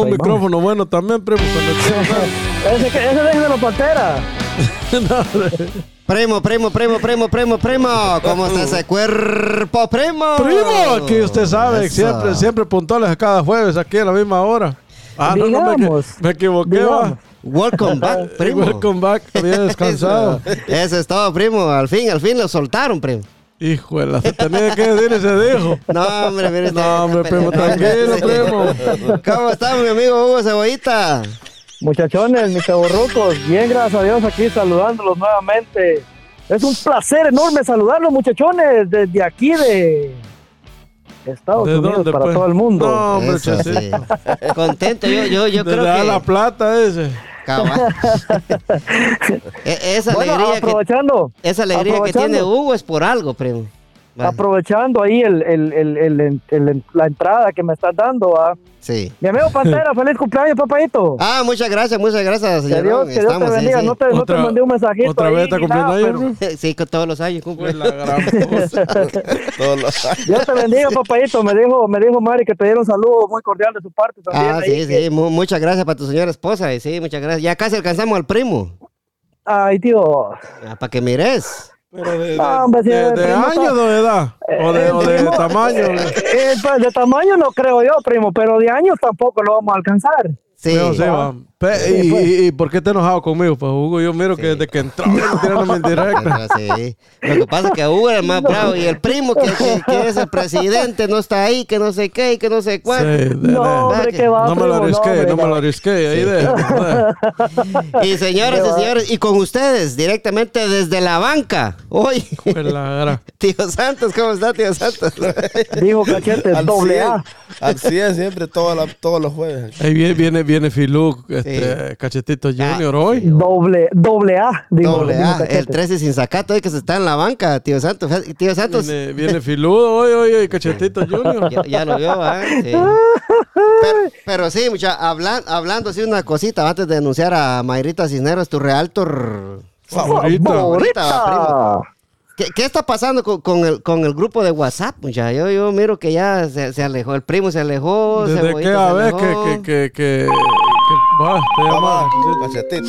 un ahí micrófono bueno también, primo. Ese, ese déjelo pantera. Primo, primo, primo, primo, primo, primo. ¿Cómo está ese cuerpo, primo? Primo, aquí usted sabe, Eso. siempre, siempre puntuales a cada jueves aquí a la misma hora. Ah, no, no, me, Digamos, me equivoqué, va. digamos. Welcome back, primo. Welcome back, había descansado. Eso, eso es todo, primo. Al fin, al fin lo soltaron, primo. Hijo de la, se tenía que decir y se dijo. No, hombre, mire. No, hombre, primo, tranquilo, primo. ¿Cómo está mi amigo Hugo Cebollita? Muchachones, mis chavorrucos, bien, gracias a Dios, aquí saludándolos nuevamente. Es un placer enorme saludarlos, muchachones, desde aquí de Estados ¿De Unidos dónde, para pues? todo el mundo. No, hombre, Eso, sí. Contento, yo, yo, yo creo que... la plata ese. E- esa bueno, alegría, que, esa alegría que tiene Hugo es por algo, primo. Aprovechando ahí el, el- el- el- el- la entrada que me estás dando a Sí. mi amigo Pantera, feliz cumpleaños, papayito. Ah, muchas gracias, muchas gracias, que señor. Dios, que Dios te bendiga. No, te, no te Otra- mandé un mensajito. ¿Otra vez está cumpliendo años, pero-? Sí, que todos los años cumple. Pues la gran cosa. Todos los años. Dios te bendiga, papayito. Me dijo, me dijo Mari que te diera un saludo muy cordial de su parte también. Ah, ahí, sí, que- sí. mu- muchas gracias para tu señora esposa. Sí, muchas gracias. Ya casi alcanzamos al primo. Ay, tío. para que mires. Pero de, No, hombre, de, de o de edad. O de, el o de primo- tamaño. Eh, pues de tamaño no creo yo, primo, pero de años tampoco lo vamos a alcanzar. Sí. Pero sí, va. Pe- y, y- y por qué te enojado conmigo? Pues Hugo, yo miro que desde que entró tirándome en directa. Sí. Lo que pasa es que Hugo era el más bravo y el primo que, que- que es el presidente no está ahí, que no sé qué y que no sé Sí, de- No, hombre, que va, no me lo hombre, no me lo arrisqué. Ahí de, Y señoras y señores, y con ustedes directamente desde la banca. Hoy, tío Santos, ¿cómo está, tío Santos? Dijo cachete, Al doble 100, A. Al 100 siempre, todos los- todos los jueves. Ahí viene, viene, viene Filú, este, Cachetito Junior hoy. Doble, doble A. Dijo, Doble A, Cachete. el 13 sin sacato hoy que se está en la banca, tío Santos. Tío Santos, Viene, viene Filudo hoy, hoy, hoy, Cachetito Junior. ya, ya lo vio, ¿ah? Sí. Pero, pero sí, mucha, hablan- hablando así una cosita antes de denunciar a Mayrita Cisneros, tu realtor. Favorita. Favorita. ¿Qué, qué está pasando con, con el, con el grupo de WhatsApp, mucha? Yo, yo miro que ya se, se alejó, el primo se alejó, Desde se a ver que, que, que, que, que- va, te llama. Vamos, cachetito.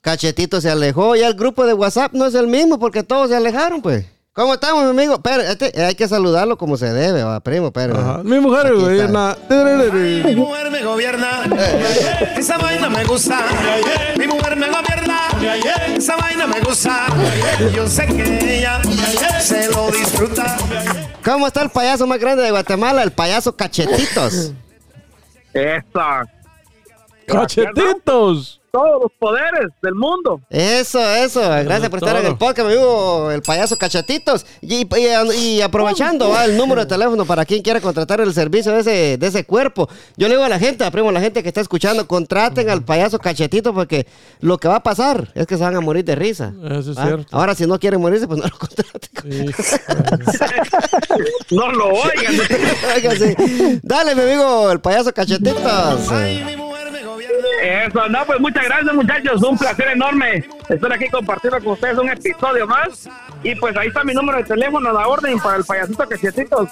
Cachetito se alejó, ya el grupo de WhatsApp no es el mismo porque todos se alejaron, pues. ¿Cómo estamos, mi amigo? Pero este, hay que saludarlo como se debe, va, primo, pero. Mi mujer Aquí güey, está. na- Mi mujer me gobierna, esa vaina me gusta. Mi mujer me gobierna, esa vaina me gusta. Yo sé que ella se lo disfruta. ¿Cómo está el payaso más grande de Guatemala? El payaso Cachetitos. Esa. Cachetitos. Todos los poderes del mundo. Eso, eso. Gracias por estar en el podcast, mi amigo, el payaso Cachetitos. Y, y- y aprovechando va, el número de teléfono para quien quiera contratar el servicio de ese, de ese cuerpo. Yo le digo a la gente, primo, a la gente que está escuchando, contraten al payaso Cachetito porque lo que va a pasar es que se van a morir de risa. Eso es ¿va? cierto. Ahora, si no quieren morirse, pues no lo contraten. No lo oigan. Dale, mi amigo, el payaso Cachetitos. Ay, mi. Eso, no, pues muchas gracias, muchachos. Un placer enorme estar aquí compartiendo con ustedes un episodio más. Y pues ahí está mi número de teléfono a la orden para el payasito Cachetitos.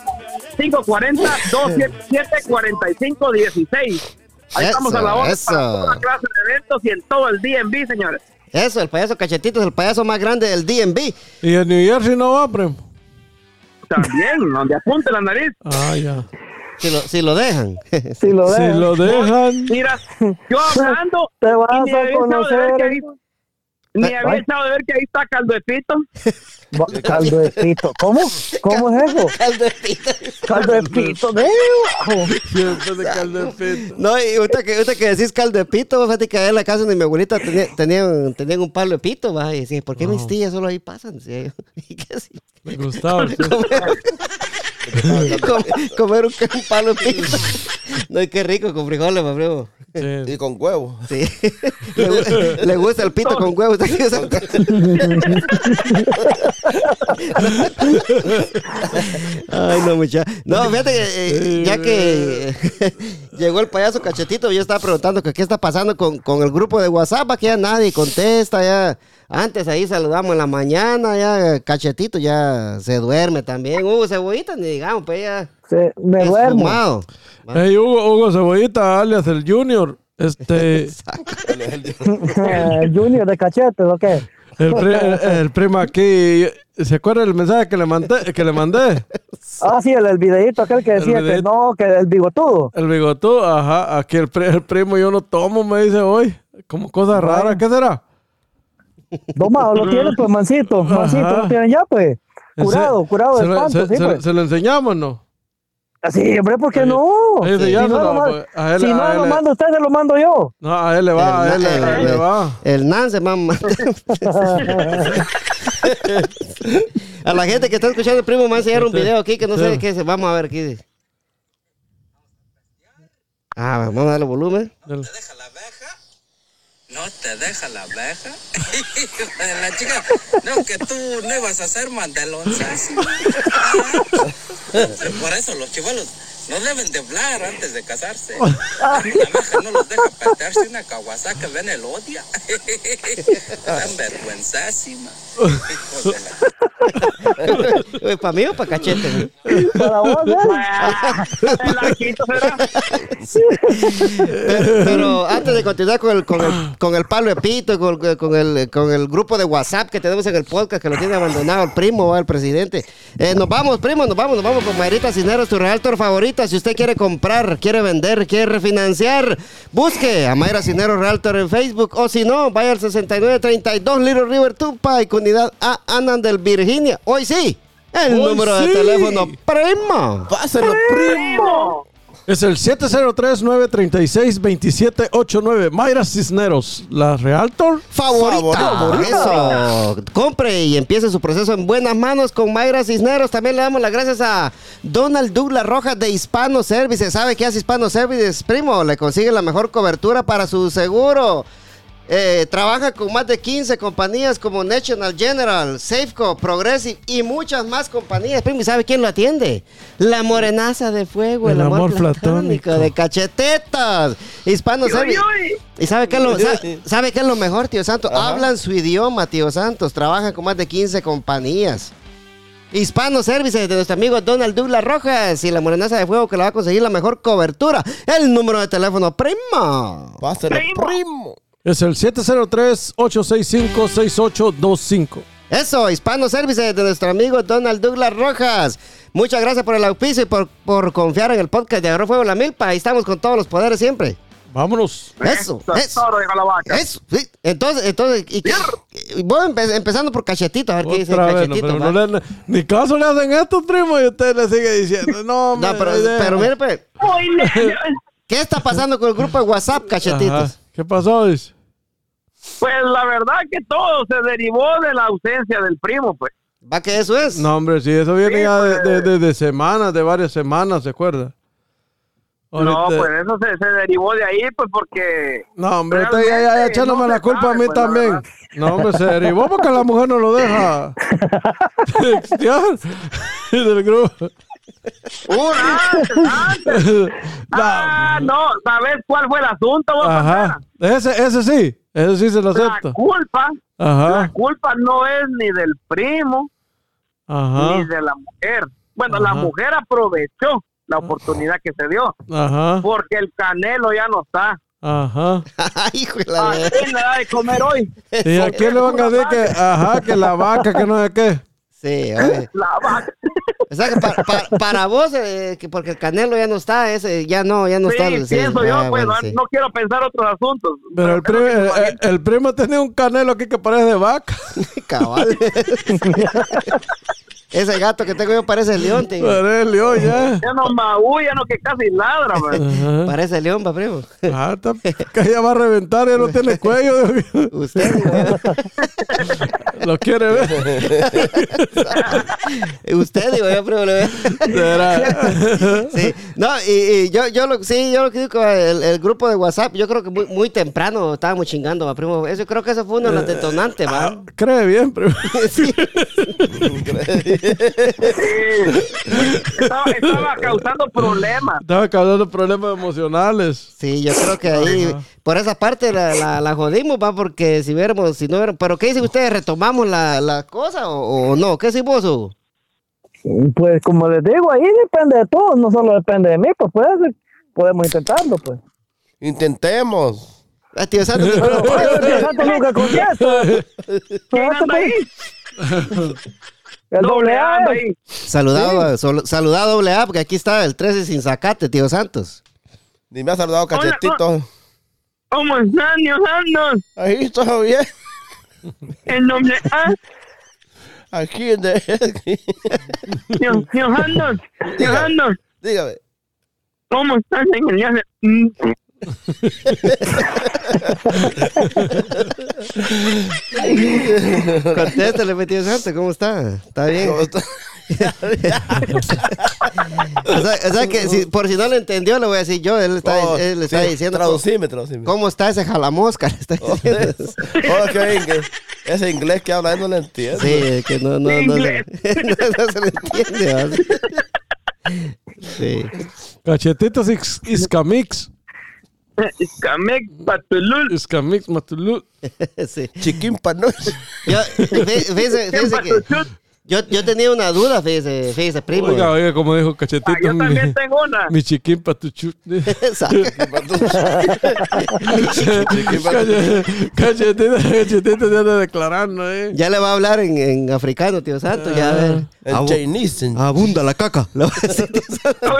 540-277-4516. Ahí Eso, estamos a la orden eso. para toda clase de eventos y en todo el DMV, señores. Eso, el payaso Cachetitos, el payaso más grande del DMV. Y en New Jersey no va, primo. También, donde apunte la nariz. Ah, ya. Si lo, si lo dejan. Si lo Si dejas, lo dejan. Mira, yo hablando te vas ni había a que conocer. ahí, ni había echado de ver que ahí está Caldo de Pito. Va- Caldo de pito. ¿Cómo? ¿Cómo es eso? Caldo de pito. Caldo de pito. De Siempre de caldo de pito. No, y ahorita que, ahorita que decís caldo de pito, fíjate que en la casa de mi abuelita tenía- tenían, tenían un palo de pito, va, y decía, ¿por qué mis tías solo ahí pasan? ¿Y qué así? Me gustaba. Comer, un, un palo de pito. No, y qué rico con frijoles, pa, primo. Sí. Y con huevo. Sí. Le, gu- le gusta el pito con huevos. Ay, no, muchacho. No, fíjate que eh, ya que llegó el payaso cachetito, yo estaba preguntando que qué está pasando con, con el grupo de WhatsApp, aquí ya nadie contesta, ya. Antes ahí saludamos en la mañana, ya cachetito ya se duerme también. Uh, cebollita, ni digamos, pues ya. Se- me duermo. Hey, Hugo, Hugo Cebollita, alias el Junior. Este, El Junior de cachetes, ¿o qué? el, pri- el- el primo aquí, ¿se acuerda del mensaje que le mandé? Que le mandé? Ah, sí, el, el videíto aquel que decía que no, que el bigotudo. El bigotudo, ajá, aquí el, pri- el primo yo no tomo, me dice hoy. Como cosa rara, ¿qué será? Domado lo tienen, pues, mancito. Mancito Ajá. lo tienen ya, pues. Curado, Se- curado se de lo- espanto, se, sí, se- pues. se lo enseñamos, ¿no? Sí, hombre, ¿por qué Ahí- no? ahí se Si llama, no, no, lo, ma- pues, a él- si a no él lo le- manda usted, se lo mando yo. No, a él le va, a él, le- a él le va. El Nance, mamá. a la gente que está escuchando el primo me va a enseñar un video aquí que no sé qué es. Vamos a ver aquí. Ah, vamos a darle volumen. Deja la abeja? ¿No te deja la abeja? La chica, no, que tú no ibas a ser mandelón. Ah, Por eso los chivolos no deben de hablar antes de casarse. La abeja no los deja petearse una Kawasaki, ven el odia. Vergüenzásima. La... ¿Para mí o para cachete? Para vos, ¿eh? Pero, pero antes de continuar con el, con el, con el palo de pito, con, con el, con el grupo de WhatsApp que tenemos en el podcast que lo tiene abandonado el primo, ¿va? el presidente. Eh, nos vamos, primo, nos vamos, nos vamos con Mayrita Cisneros, tu realtor Si usted quiere comprar, quiere vender, quiere refinanciar, busque a Mayra Cisneros Realtor en Facebook o si no, vaya al 6932 Little River Tupa y comunidad A Anandel, Virginia. Hoy sí, el Hoy número de teléfono primo. Pásalo, primo. Es el 703-936-2789. Mayra Cisneros, la Realtor. favorita. Favorita. Eso. Compre y empiece su proceso en buenas manos con Mayra Cisneros. También le damos las gracias a Donald Douglas Rojas de Hispano Services. ¿Sabe qué hace Hispano Services, primo? Le consigue la mejor cobertura para su seguro. Eh, trabaja con más de 15 compañías como National General, Safeco, Progressive y muchas más compañías. Primo, ¿y sabe quién lo atiende? La morenaza de fuego, el, El amor, amor platónico, platónico. de cachetetas. Hispano Services. uy. ¿Y sabe qué, es lo, sa- sabe qué es lo mejor, tío Santos? Hablan su idioma, tío Santos. Trabajan con más de 15 compañías. Hispano Services de nuestro amigo Donald Douglas Rojas y la morenaza de fuego que le va a conseguir la mejor cobertura. El número de teléfono primo. Primo. primo. Es el 703-865-6825. Eso, Hispano Services de nuestro amigo Donald Douglas Rojas. Muchas gracias por el auspicio y por, por confiar en el podcast de Agarró Fuego la Milpa. Ahí estamos con todos los poderes siempre. Vámonos. Eso, Eso es eso. toro, dijo la vaca. Eso, sí. Entonces, entonces, y, qué- y voy empe- empezando por cachetito, a ver qué dice vez, no, cachetito. pero va. no le- ni caso le hacen esto, primo, y usted le sigue diciendo, no, No, me- pero, pero mire, pues, ¿qué está pasando con el grupo de WhatsApp, cachetitos? Ajá. ¿Qué pasó? Dice? Pues la verdad que todo se derivó de la ausencia del primo, pues. ¿Va que eso es? No, hombre, si eso viene Sí, ya de, pues. de- de- de semanas, de varias semanas, ¿se acuerda? No, pues eso se, se derivó de ahí, pues porque... No, hombre, usted ya, ya, echándome no la culpa a mí pues, también. No, hombre, se derivó porque la mujer no lo deja. del grupo. ¡Uh, antes, antes! Ah, no, ¿sabes cuál fue el asunto, vos, Ajá. Ese, ese sí, ese sí se lo Pantera? La acepto. culpa, la culpa no es ni del primo ni de la mujer. Bueno, la mujer aprovechó la oportunidad que se dio ajá, porque el canelo ya no está. ajá. Ay, hijo de ¿A la... quién le da de comer hoy? ¿Y a quién le van a decir que, ajá, que la vaca, que no sé qué? Sí, oye. La vaca. O sea que pa- pa- para vos, eh, que porque el Canelo ya no está, ese ya no, ya no Sí, está. sí. pienso yo, Ah, pues, bueno, no, sí. no quiero pensar otros asuntos. Pero el primo, que el, su el- el primo tenía un canelo aquí que parece de vaca. Cabal. Ese gato que tengo yo parece león, tío. Parece león ya. Ya no maulla, no que casi ladra, man. Ajá. Parece león, pa' primo. Ah, está- que ya va a reventar, ya no tiene cuello. Usted, digo, Lo quiere ver. usted, digo yo, primo. le- Será. Sí, no, y, y yo, yo lo, sí, yo lo que digo el, el grupo de WhatsApp, yo creo que muy, muy temprano estábamos chingando, va, primo. Eso creo que eso fue uno de los detonantes, va. Ah, Cree bien, primo. Sí. Estaba, estaba causando problemas. Estaba causando problemas emocionales. Sí, yo creo que ahí, Ajá. por esa parte la, la, la jodimos, va, porque si viéramos, si no viéramos, pero ¿qué dicen ustedes? ¿Retomamos la, la cosa o, o no? ¿Qué decís vos? Pues como les digo, ahí depende de todos, no solo depende de mí, pues puede ser- podemos intentarlo, pues. Intentemos. Ah, tío Santo, Pero el santo nunca contesta. ¿Quién anda ahí? El doble A. ahí. saludado, sol- saludado doble A, porque aquí está el 13 sin zacate, tío Santos. Ni me ha saludado cachetito. ¿Cómo están, Dios santos? Ahí todo bien. El nombre A, Aquí en de... Dios Dios santos. Dios santos. Dígame. ¿Cómo están, señor? Ya se- Mm, Contéstale, mi tío Santos, ¿cómo está? ¿Está bien? ¿Cómo está? O sea, o sea que si- por si no lo entendió, le voy a decir yo, él está, Oh, él está sí, diciendo Traducime, traducime. cómo está ese jalamosca. le está Oh, diciendo. oh, que. Ese inglés que habla él no lo entiendo. Sí, que no, no, no, se, Inglés. no, no se le entiende. ¿va? Sí. Cachetitos is- Iscamix. Camek, Patulul. Iscamix Matulú. sí. Chiquín panoche. Yo, fí- fíjese, fíjese que yo, yo tenía una duda, fíjese, fíjese, primo. Oiga, oiga, como dijo Ah, Cachetito. yo también mi, tengo una. mi chiquín patuchut. Cachetito, cachetito se anda declarando, eh. Ya le va a hablar en, en africano, tío Santo, ya a ver. El Abu- Chinese. abunda la caca. Le va a decir, tío Santo.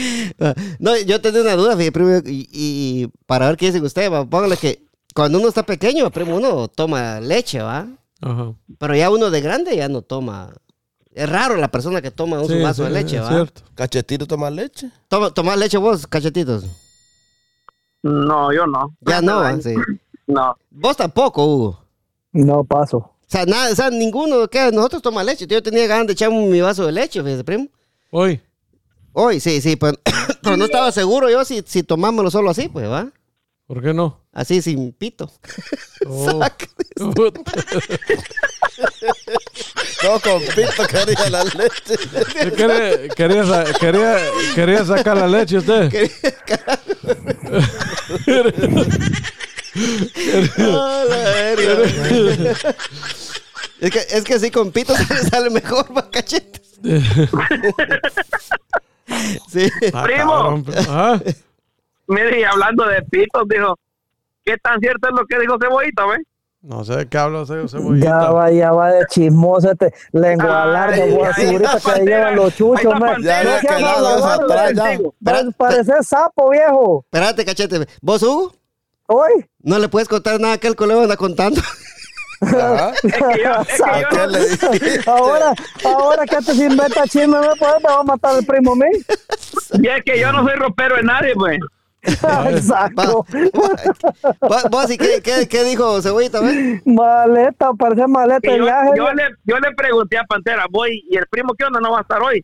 No, yo tenía una duda, fíjate, primo, y, y para ver qué dicen ustedes, va, póngale que cuando uno está pequeño, primo, uno toma leche, ¿va? Ajá. Pero ya uno de grande ya no toma. Es raro la persona que toma un Sí, vaso sí, de leche, es ¿va? cierto. Cachetito toma leche. Toma, ¿Tomás leche vos, cachetitos? No, yo no. Ya no, ¿va? Sí. No. Vos tampoco, Hugo. No paso. O sea, nada, o sea, ninguno que nosotros toma leche. Yo tenía ganas de echarme mi vaso de leche, fíjese, primo. Hoy. Hoy, sí, sí, pero, pero no estaba seguro yo si, si tomámoslo solo así, pues, ¿va? ¿Por qué no? Así, sin pito. Oh. Puta. No, con pito quería la leche. quería, quería, sa- quería, quería sacar la leche usted. La es, que, es que sí, con pito sale mejor, va, cachetes. Sí. Ah, Primo. Mire, y hablando de pitos, dijo, ¿qué tan cierto es lo que dijo Cebollita, ve? No sé de qué habla ese Ya cebollita. va, ya va de chismoso este lengua larga, ay, voy a ahí subir está que llevan los chuchos, man. Ya seas que lado hablador, es atrás, ya. digo. Espera, Pareces sapo, viejo. Espérate, cachete. ¿Vos, Hugo? Hoy. No le puedes contar nada que el colega anda contando. Es que yo, es que ¿A yo qué no- le dije? ahora, ahora que te inventa chisme, me puede, me va a matar el primo a mí. y es que yo no soy ropero de nadie, pues. Exacto. ¿Vos, ¿y qué, qué, qué dijo cebollita? Maleta, parece maleta yo, viaje. yo le, yo le pregunté a Pantera, voy, ¿y el primo qué onda? No va a estar hoy.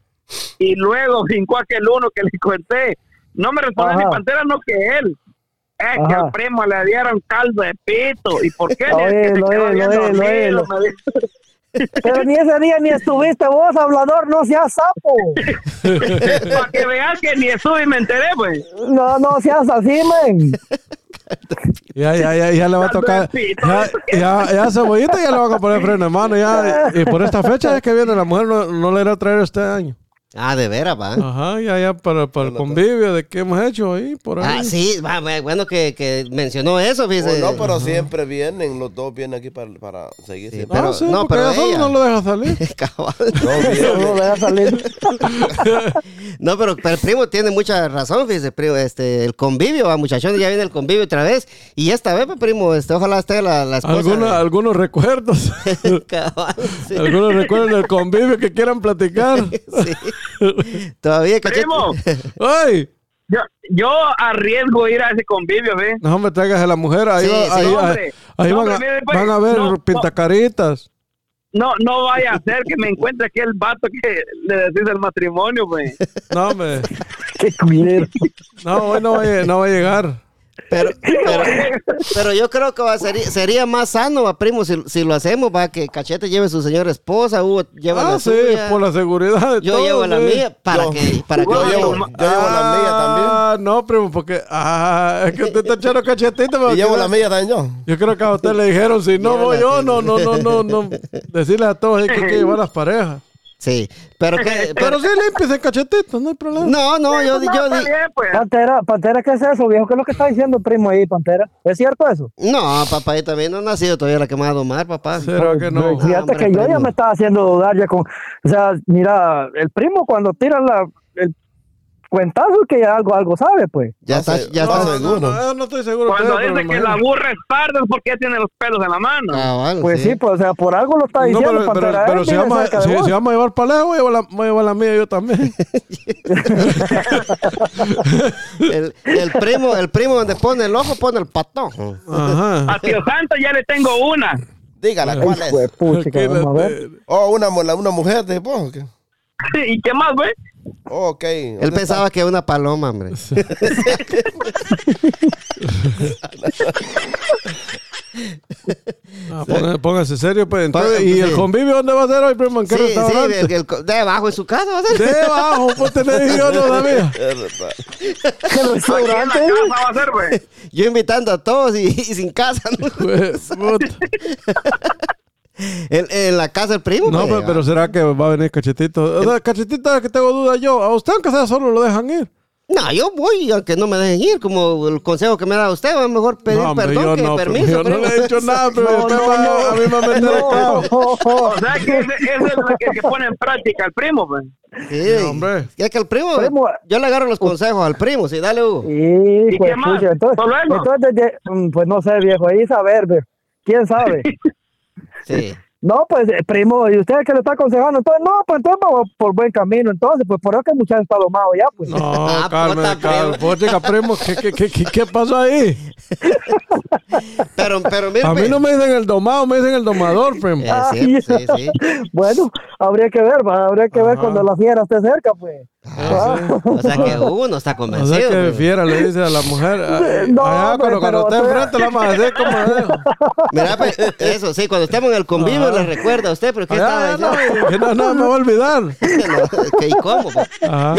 Y luego brincó aquel uno que le conté. No me respondió ni Pantera, no que él. Es que Ajá. al primo le dieron caldo de pito. ¿Y por qué? Que lo lo lo. Pero ni ese día ni estuviste vos, hablador, no seas sapo. Para que veas que ni estuve y me enteré, pues. No, no seas así, men. Ya, ya, ya, ya le va a tocar. Ya, ya, ya cebollita ya le van a poner freno en mano. Ya, y por esta fecha es que viene la mujer, no, no le irá a traer este año. Ah, de veras, va. Ajá, ya, ya, para, para el convivio de qué hemos hecho ahí, por ahí. Ah, sí, va, bueno que, que mencionó eso, fíjese. Oh, no, pero siempre vienen, los dos vienen aquí para, para seguir. Sí. Ah, pero- sí, no, porque pero ella- no lo deja salir. Cabal. No, No lo deja salir. No, pero, pero el primo tiene mucha razón, fíjese, primo, este, el convivio, va, muchachones, ya viene el convivio otra vez. Y esta vez, pues, primo, este, ojalá esté la, la esposa. Algunos, de- algunos recuerdos. Cabal, sí. algunos recuerdos del convivio que quieran platicar. Sí. Todavía, cachete. Primo, ¡Ay! yo, yo arriesgo ir a ese convivio, ¿ve? No me traigas a la mujer. Ahí, Sí, va- sí. ahí, No, ahí- hombre. ahí No, van, a, hombre, mire, pues, van a ver no, no. pintacaritas. No, no vaya a ser que me encuentre aquel vato que le decís del matrimonio, pues. No, hombre. Qué culero. No, hoy no va, a, no va a llegar. Pero, pero, pero yo creo que va, sería, sería más sano, va, primo, si, si lo hacemos, va, que Cachete lleve su señora esposa, Hugo lleva Ah, la sí, suya. por la seguridad de Yo llevo la mía para Yo- que, para que Yo vaya. llevo, yo llevo la mía también. Ah, Ah, no, primo, porque. Ah, es que usted está echando cachetito. pero Y llevo que- la mía también yo. Yo creo que a usted le dijeron: si no voy yo, no, no, no, no, no. Decirle a todos hay que, hay que llevar las parejas. Sí. Pero que. Pero sí, limpies el cachetito, no hay problema. No, no, yo, No, yo bien, pues. Pantera, Pantera, ¿qué es eso, viejo? ¿Qué es lo que está diciendo el primo ahí, Pantera? ¿Es cierto eso? No, papá, yo también no he nacido todavía la que me va a domar, papá. ¿Será que no? Fíjate hombre, que yo ya me estaba haciendo dudar ya con... O sea, mira, el primo cuando tira la, el cuentazo que ya algo, algo sabe, pues. Ya está, ya No, está. no, seguro. no, no estoy seguro. Cuando dice que la burra es parda es porque tiene los pelos en la mano. Cabal, Pues sí, pues, o sea, por algo lo está No, diciendo pero, pero, pero si, vamos, a- si, si vamos a llevar para lejos, voy a llevar la, voy a llevar la mía yo también. El, el primo, el primo donde pone el ojo pone el patón. Ajá. A Tío Santo ya le tengo una. Dígala, ¿cuál es? puchica, vamos a ver. Oh, una, una mujer de vos. ¿Y qué más, güey? Oh, ok. Él pensaba que era una paloma, hombre. Ah, póngase, póngase serio, pues. Entonces, Póngase, ¿Y sí. el convivio dónde va a ser hoy, primo? ¿En qué Sí, sí, restaurante? el- el- debajo de su casa va a ser. Debajo, pues te le dije yo, no sabía. Es verdad. ¿Qué Aquí en la restaurante? casa va a ser, güey. Yo invitando a todos y, y sin casa. ¿no? Pues. En, en la casa del primo. No, pues, pero, pero será que va a venir cachetito. O sea, cachetito es que tengo duda yo. A usted, aunque sea solo, lo dejan ir. No, yo voy, aunque no me dejen ir, como el consejo que me da usted, va mejor pedir no, hombre, perdón yo que no, permiso. Yo no le he dicho nada, pero No, usted no, va no. a mí me a el cabo. O sea que ese, ese es el que, que pone en práctica el primo, pues. Sí, No, hombre. Es que el primo, Primo. yo le agarro los consejos al primo, sí, dale, Hugo. Hijo qué de más? pucha, entonces, entonces mm, pues no sé, viejo, ahí saber. ¿quién sabe? Sí. No, pues, eh, primo, ¿y usted que le está aconsejando? Entonces, no, pues entonces vamos por buen camino. Entonces, pues por eso que el muchacho está domado ya, pues. No, Ah, calme. primo. Pues, primo, ¿qué, qué, qué, qué, qué pasó ahí? Pero, pero mire, A mí pues, no me dicen el domado, me dicen el domador, primo. Eh, sí, sí, sí. bueno, habría que ver, va, habría que ver cuando la fiera esté cerca, pues. Ah, sí. O sea que Hugo no está O convencido. sea que primo. fiera le dice a la mujer, ah, No, allá hombre, cuando, cuando pero esté enfrente la vamos a hacer como dejo. Mira, pues, eso, sí, cuando estemos en el convivio le recuerda a usted, pero ¿qué estaba no, que no, no, me va a olvidar. No, que ¿Y cómo? pues? Ajá.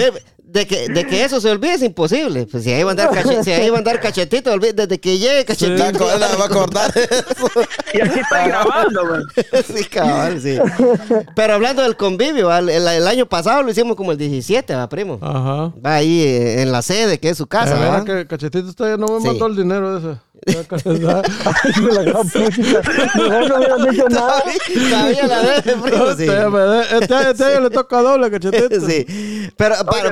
De que, de que eso se olvide es imposible. Pues si ahí va a andar, cache- si ahí va a andar cachetito, olvide- desde que llegue cachetito. la va a acordar eso. Y aquí está grabando, güey. sí, cabal, sí. Pero hablando del convivio, el, el año pasado lo hicimos como el 17, va, primo. Ajá. Va ahí eh, en la sede, que es su casa, De ¿verdad? que Cachetito usted no me Sí. mandó el dinero ese. La gran puchica. Mejor no hubieran dicho nada. Sabía la vez, primo, sí. Usted me de- Este, este año le toca doble, Cachetito. Sí. Pero para.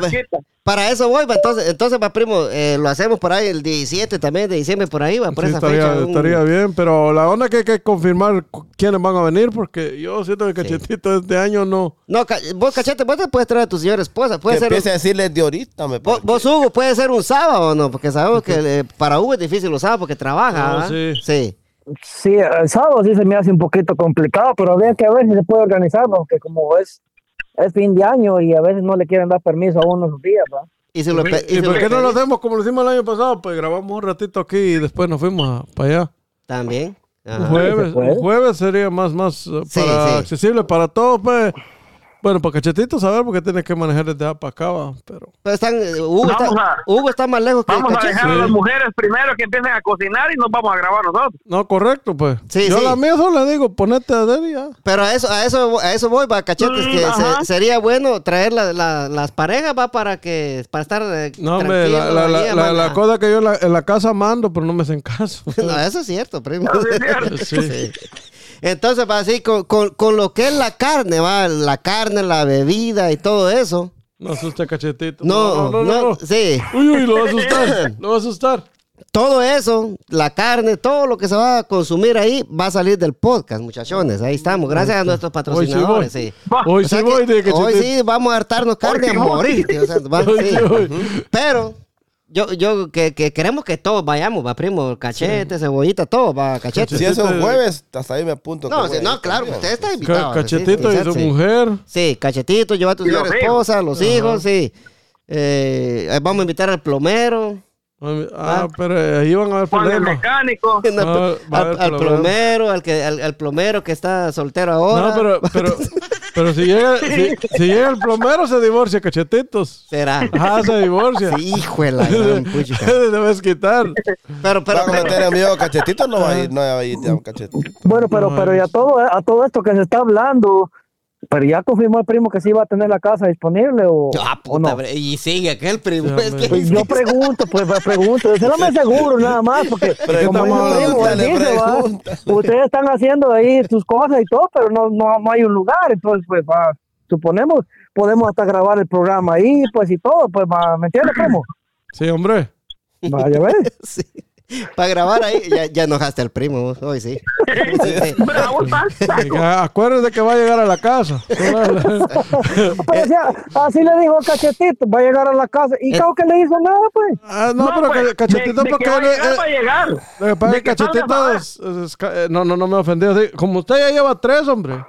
Para eso voy, va, entonces, entonces va, primo, eh, lo hacemos por ahí el 17 también de diciembre, por ahí, va, por Sí, esa estaría, fecha. un- estaría bien, pero la onda es que hay que confirmar quiénes van a venir, porque yo siento que Cachetito este año no. No, ca- vos, cachete, vos te puedes traer a tu señora esposa. Puede Que ser un- empiece a decirle de ahorita, me Vos, parece. vos, Hugo, puede ser un sábado o no, porque sabemos que eh, para Hugo es difícil los sábados porque trabaja. No, ¿verdad? sí. sí. Sí, el sábado sí se me hace un poquito complicado, pero habría que ver si se puede organizar, porque como es, es fin de año y a veces no le quieren dar permiso a uno esos días, ¿va? Y si lo pe- y ¿Y si por lo qué no lo hacemos como lo hicimos el año pasado? Pues grabamos un ratito aquí y después nos fuimos para allá. También. Jueves, un jueves sería más, más eh, Sí, para sí. accesible para todos, pues. Bueno, para Cachetito saber porque tiene que manejar desde acá para acá, va, pero. Pero están, eh, Hugo, está, a- Hugo está más lejos que Vamos a dejar a las mujeres primero que empiecen a cocinar y nos vamos a grabar nosotros. No, correcto, pues. Sí, Yo sí. la mía solo le digo, ponete a ya. Pero a eso, a eso, a eso voy, va, cachetes, Mm, que se- sería bueno traer la- la- las parejas, va, para que, para estar eh, No, hombre, la, la, la, ahí, la, hermana. la cosa que yo en la, en la casa mando, pero no me hacen caso. No, eso es cierto, primo. Eso es cierto. Sí. Entonces, va así, con, con, con lo que es la carne, va, la carne, la bebida y todo eso. No asusta Cachetito. No, no, sí. Uy, uy, lo va a asustar. Lo va a asustar. Todo eso, la carne, todo lo que se va a consumir ahí va a salir del podcast, muchachones. Ahí estamos, gracias a nuestros patrocinadores. Hoy sí sí. Hoy O sea sí voy de hoy sí vamos a hartarnos carne a voy. morir. o sea, va- Hoy sí. sí voy. Pero yo, yo que, que queremos que todos vayamos, va primo, cachete, cebollita, todo, va cachete. Si es un jueves, hasta ahí me apunto. No, sí, a no, claro, usted está invitado. sí, Cachetito sí, y su sí. mujer. Sí, cachetito, lleva a tu señora hijos. esposa, los hijos, sí. Eh, vamos a invitar al plomero. Ah, pero eh, ahí van a haber problemas. mecánico. No, Va- va a al, haber al plomero, al, que, al, al plomero que está soltero ahora. No, pero, pero, pero si llega, si, si llega el plomero se divorcia, cachetitos. Será. Ajá, se divorcia. Sí, hijo de la gran. Debes quitar. Pero, pero, Va a meter en vivo cachetito, no va a ir, no va a ir ya un cachetito. Bueno, pero, pero ya todo, a todo esto que se está hablando, pero ya confirmó el primo que sí iba a tener la casa disponible o, Ah, o puta, no. y sigue aquel primo. Sí, es que- Pues yo pregunto, pues me pregunto, yo no me aseguro nada más, porque como primo, dice, ustedes están haciendo ahí sus cosas y todo, pero no, no, no hay un lugar, entonces pues va, suponemos, podemos hasta grabar el programa ahí, pues y todo, pues va, ¿me entiendes, primo? Sí, hombre. Vaya, ves. Sí. Para grabar ahí, ya, ya enojaste al primo, vos, hoy sí. Bravo, Acuérdate que va a llegar a la casa. Pero sea, así le dijo Cachetito, va a llegar a la casa, y creo que le hizo nada, pues. Ah, no, pero pues, ca- cachetito de, de porque que va a él, llegar, eh, va a llegar. Lo que De Cachetito es, eh, no, no, no me ofendió. Como usted ya lleva tres, hombre.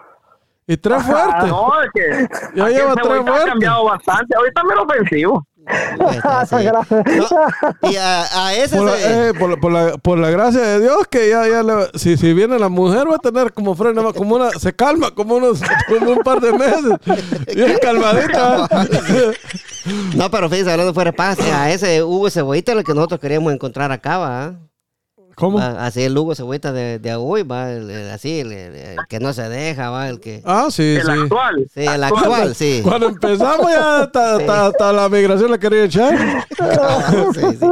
Y tres Ah, fuertes. no, es que Ya lleva tres güey ha cambiado bastante. Ahorita me lo ofensivo. No, y a, a ese Por la, se- eh, por, la, por, la, por la gracia de Dios, que ya, ya le- si, si viene la mujer, va a tener como freno, como una, se calma como unos, como un par de meses. Bien calmadita. No, pero fíjese, hablando fuera de paz, a ese Hugo Cebollita el que nosotros queríamos encontrar acá, va. ¿Cómo? Va, Así el Hugo Cebollita de, de hoy, va, el- el- así, el, el- el que no se deja, va, el que... Ah, sí, El sí. actual. Sí, el actual, sí. Cuando empezamos ya hasta, la migración le quería echar. Sí, sí.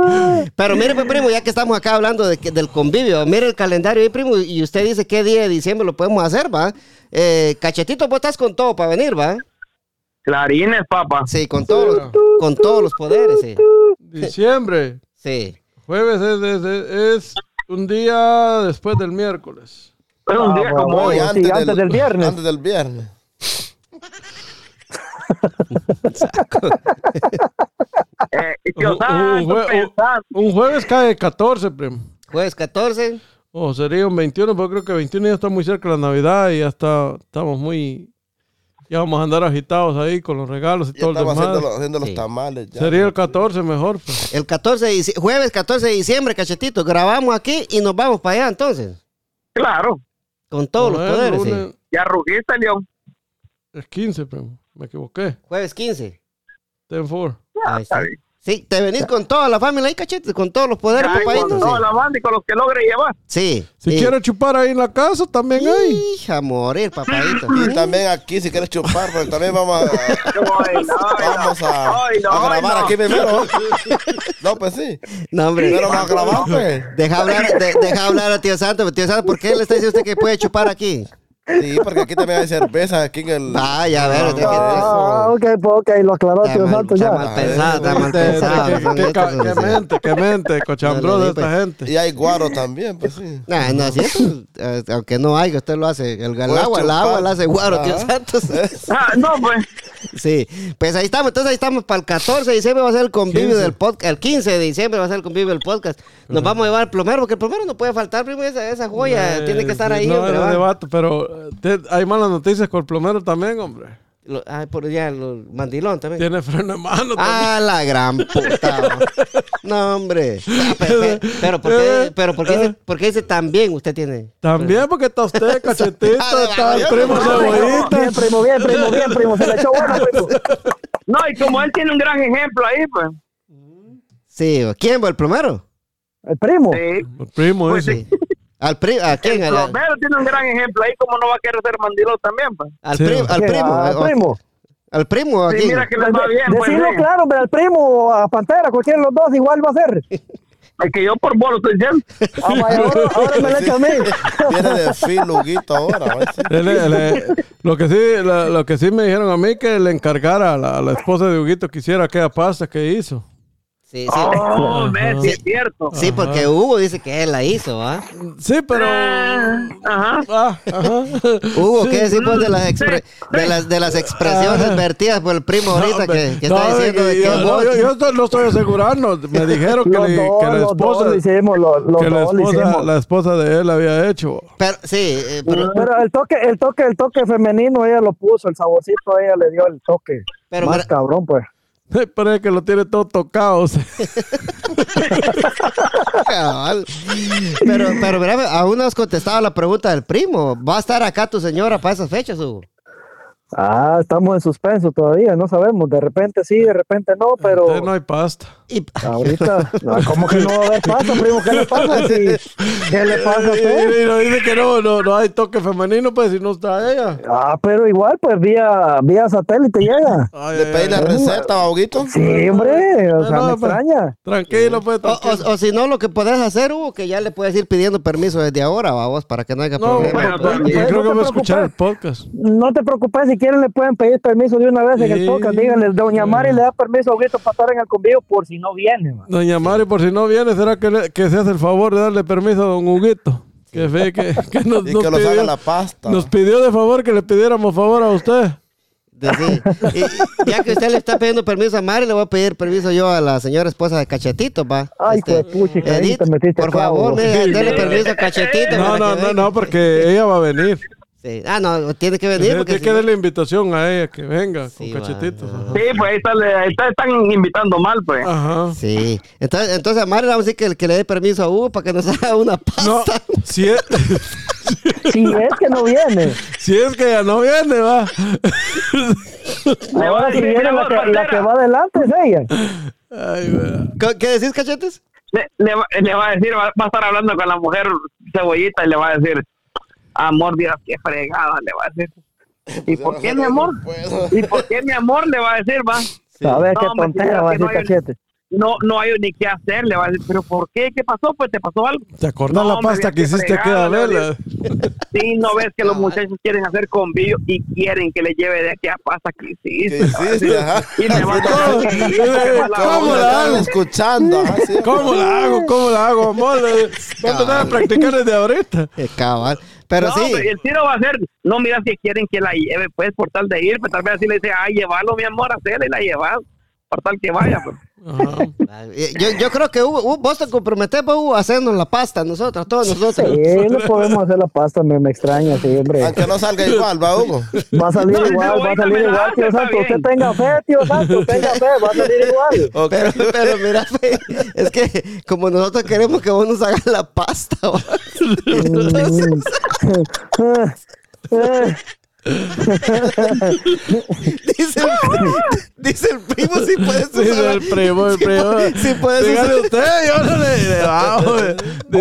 Pero mire, pues, primo, ya que estamos acá hablando de del convivio, mire el calendario ahí, primo, y usted dice qué día de diciembre lo podemos hacer, ¿va? Eh, cachetito, vos estás con todo para venir, ¿va? Clarines, papá. Sí, con todos los, con todos los poderes, sí. Diciembre. Sí. Jueves es, es- es- es un día después del miércoles. Es un Ah, día como hoy. bueno. sí, antes del viernes. Antes del viernes. Eh, y Un, un jue- pensando. un jueves cae 14, primo. Jueves 14. O sería un 21, pero creo que 21 ya está muy cerca de la Navidad y ya está, estamos muy... Ya vamos a andar agitados ahí con los regalos y Ya todo el estamos haciendo, demás. los- haciendo los tamales. Ya. Sería el 14 mejor. pues. El 14 de dici- jueves 14 de diciembre, cachetito. Grabamos aquí y nos vamos para allá entonces. Claro. Con todos los poderes, sí. Ya rugiste, León. Es 15, primo. Me equivoqué. Jueves 15. 10 4. Ahí Está está. bien. Sí, te venís con toda la familia ahí, cachete, con todos los poderes, papaditos. con Sí. toda la banda y con los que logre llevar. Sí. Si sí. quiere chupar ahí en la casa, también hay. Hija, morir, papadito. Y también aquí, si quieres chupar, porque también vamos a, Ay, no, vamos no. a, Ay, no, a ay, grabar no. aquí primero. No, pues sí. No, hombre. Pero vamos a grabar, pues. Deja hablar, de- deja hablar a tío Santo. Tío Santo, ¿por qué le está diciendo usted que puede chupar aquí? Sí, porque aquí también hay cerveza, aquí en el... Ah, ya, ver, que- Ah, ok, pues, ok, lo aclaró Está tío mal- Santo está ya. mal pensado, está mal Este, este, pensado. sí. mente, que mente, cochambro No de esta gente. Y hay guaro también, pues sí. Nah, no, si eso, eh, aunque no hay, usted lo hace. El, agua, el agua la hace guaro, tío. Santos. Ah, no, pues. Sí, pues ahí estamos. Entonces ahí estamos para el 14 de diciembre va a ser el convivio 15. del podcast. El 15 de diciembre va a ser el convivio del podcast. Nos vamos a llevar al plomero, porque el plomero no puede faltar, primo. Esa, esa joya Eh, tiene que estar sí, ahí, No, hombre. debate, pero eh, te- hay malas noticias con el plomero también, hombre. Lo- ay, por allá, el mandilón también. Tiene freno de mano también. Ah, la gran puta. no, hombre. Ah, pe- pe- Pero, ¿por qué, pero ¿por qué dice, por qué dice también usted tiene? También porque está usted, cachetito, está el primo cebollita. Bien, primo, bien, primo, bien, primo, se le echó bueno, primo. No, y como él tiene un gran ejemplo ahí, pues. Sí, ¿quién va el plomero? El primo. Sí. El primo Pues ese. sí. ¿Al pri ¿A quién? El plomero tiene un gran ejemplo ahí, como no va a querer ser mandilo también, pues. al Sí. pri- al ¿Qué? primo. Al ¿A- primo. ¿Al primo Sí, mira que les va bien, pues. Decirlo sí. claro, hombre, al primo a Pantera, cualquiera de los dos igual va a ser. Es que yo por vos lo estoy diciendo. Ah, vaya, ahora, ahora me le echa a mí. Viene de filo, Huguito, ahora. Él- él- lo, que sí, la- lo que sí me dijeron a mí que le encargara a la, a la esposa de Huguito que hiciera aquella pasta que hizo. Sí, sí. Oh, ves, sí es cierto. Sí, porque Hugo dice que él la hizo, ¿ah? Sí, pero... Ah, Ajá. Ah, ajá. Hugo. ¿qué decir vos de las, expre- de las, de las expresiones vertidas por el primo ahorita No, que, que no, está diciendo de yo, que no, yo, yo esto lo estoy asegurando. Me dijeron que, Los le- dos, que la esposa lo hicimos, los, los que la esposa, hicimos. la esposa de él había hecho. Pero, sí, eh, pero, Pero el toque, el toque, el toque femenino ella lo puso, el saborcito ella le dio el toque. Pero Más cabrón, pues. Es que lo tiene todo tocado. o sea. Cabal. Pero, pero, mira, aún no has contestado la pregunta del primo. ¿Va a estar acá tu señora para esas fechas, Hugo? Ah, estamos en suspenso todavía, no sabemos. De repente sí, de repente no, pero Entonces no hay pasta. Y- ahorita, no, ¿cómo que no va a haber pasta, primo? ¿Qué le pasa? Si, ¿Qué le pasa a Y, usted? y nos dice que no, no, no hay toque femenino, pues si no está ella. Ah, pero igual, pues vía, vía satélite llega. Ay, Le pedí la receta, Bauguito. Sí, hombre, o sea, No, me pues, extraña. Tranquilo, pues. O, tranquilo. o- o si no, lo que puedes hacer, Hugo, que ya le puedes ir pidiendo permiso desde ahora, vamos, para que no haya No, problema. bueno, yo no creo que te voy a escuchar el preocupes. podcast. No te preocupes, si quieren le pueden pedir permiso de una vez en el podcast. Díganle, doña Mari le da permiso a Huguito para estar en el convivio por si no viene. man. Doña Mari, por si no viene, ¿será que, le- que se hace el favor de darle permiso a don Huguito? Que fe que, que nos, Y nos que los haga pidió, la pasta. nos pidió de favor que le pidiéramos favor a usted. Sí. Y- ya que usted le está pidiendo permiso a Mari, le voy a pedir permiso yo a la señora esposa de Cachetito, pa. Ay, Este, pues, puchica, ahí Edith, te metiste por favor, dele permiso a Cachetito. No, no, no, no, porque ella va a venir. Sí. Ah, no, tiene que venir. Tiene Porque que si no- darle invitación a ella que venga Sí, con cachetitos. Sí, pues ahí, está, le- ahí está- están invitando mal, pues. Ajá. Sí. Entonces, entonces a Mari le vamos a decir que, que le dé permiso a Hugo para que nos haga una No, pasta. si es, Si es que no viene. si es que ya no viene, va. Le va a Ahora si decir, viene la que, la que va adelante es ella. Ay, vea. ¿Qué- ¿Qué decís, Cachetes? le, le va, le va a decir, va, va a estar hablando con la mujer cebollita y le va a decir, amor, Dios, qué fregada, le va a decir. ¿Y por qué, mi amor? ¿Y por qué, mi amor? Le va a decir, va. ¿Sabes No, qué tontera va a decir hay- cachete? No, no hay ni qué hacer, le va a decir, pero ¿por qué? ¿Qué pasó? Pues te pasó algo. ¿Te acordás No, la pasta que hiciste aquella a vela? Sí, no ves que los muchachos quieren hacer convivio y quieren que le lleve de aquí a pasta que hiciste. ¿Qué hiciste? Ajá. Y le va a ¿Cómo? ¿Cómo la hago? Escuchando. ¿Cómo la hago? ¿Cómo la hago, amor? Voy a a practicar desde ahorita. Cabal. Pero no, sí. el tiro va a ser, no mira si quieren que la lleve, pues, por tal de ir, pues tal vez así le dice, ay, llévalo, mi amor, hacerle y la llevas, por tal que vaya, pues. Eh, Yo, yo creo que Hugo, vos te comprometés, pues, Hugo, a hacernos la pasta, nosotros, todos nosotros. Sí, no podemos hacer la pasta, me, me extraña, sí, hombre. Aunque no salga igual, va Hugo. Va a salir No, igual, va a salir igual, tío Santo. Usted tenga fe, tío Santo, tenga fe, va a salir igual. Pero, pero mira, fe, es que como nosotros queremos que vos nos hagas la pasta, ¿va? Entonces, Eh, dice, el, dice el primo si puedes Dice usar el primo, el si primo. puedes- si puedes usar, usted, yo no le le bajo. Dice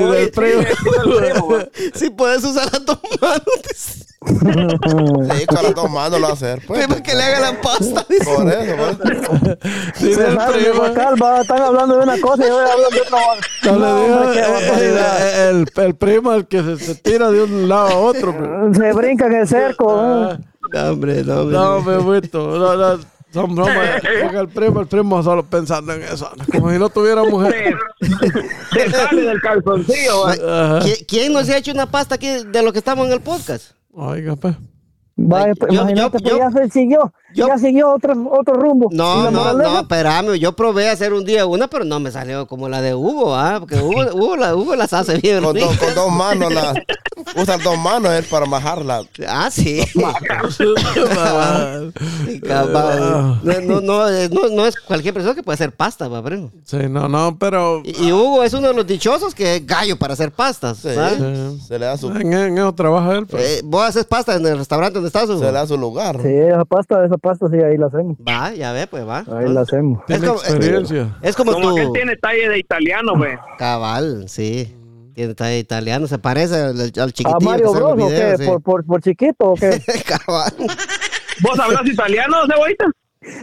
Oye, el sí, primo. digo al primo, si puedes usar las dos manos, dice, Sí, con las dos manos lo va a hacer, pues. para que le haga la pasta. dice. Por eso, pues. Dice el primo. Guacal, va, están hablando de una cosa y yo voy hablando de otra. No le No, digo, hombre, qué eh, eh, el, el primo el que se, se tira de un lado a otro. Se brinca en el cerco. No, hombre, no, hombre. No, bebito. No, no, son bromas. Porque el primo, el primo solo pensando en eso. Como si no tuviera mujer. Se sale del calzoncillo, va. Ajá. ¿Qui- ¿Quién nos ha hecho una pasta aquí de lo que estamos en el podcast? Oiga, pues. Vaya, pues, Yo- imagínate, yo- pues yo- ya se siguió, yo- ya siguió otro, otro rumbo. ¿Y No, no, no, espérame. Yo probé hacer un día una, pero no me salió como la de Hugo, ¿ah? Porque Hugo, Hugo, la- Hugo las hace bien Con, dos- ricas. con dos manos, la, usan dos manos él para majarla. Ah, sí. No, no, no, es- no, no es cualquier persona que puede hacer pasta, va, primo. sí, no, no, pero. Y, y Hugo es uno de los dichosos que es gallo para hacer pastas. Sí. ¿sabes? Sí. Se le da su, En, en eso trabaja él. Pues. Eh, ¿Vos haces pasta en el restaurante donde estás, Hugo? se le da su lugar. Sí, esa pasta, esa pasta, sí, ahí la hacemos. Va, ya ve, pues va. Ahí la hacemos. Es como- experiencia. Es como Como que él tiene talle de italiano, pues. cabal, sí. Tiene talla italiano, se parece al, al chiquitillo ¿A que Mario Bros o qué? sí. ¿Por, por, por chiquito o qué? cabal. ¿Vos hablas italiano, cebollita?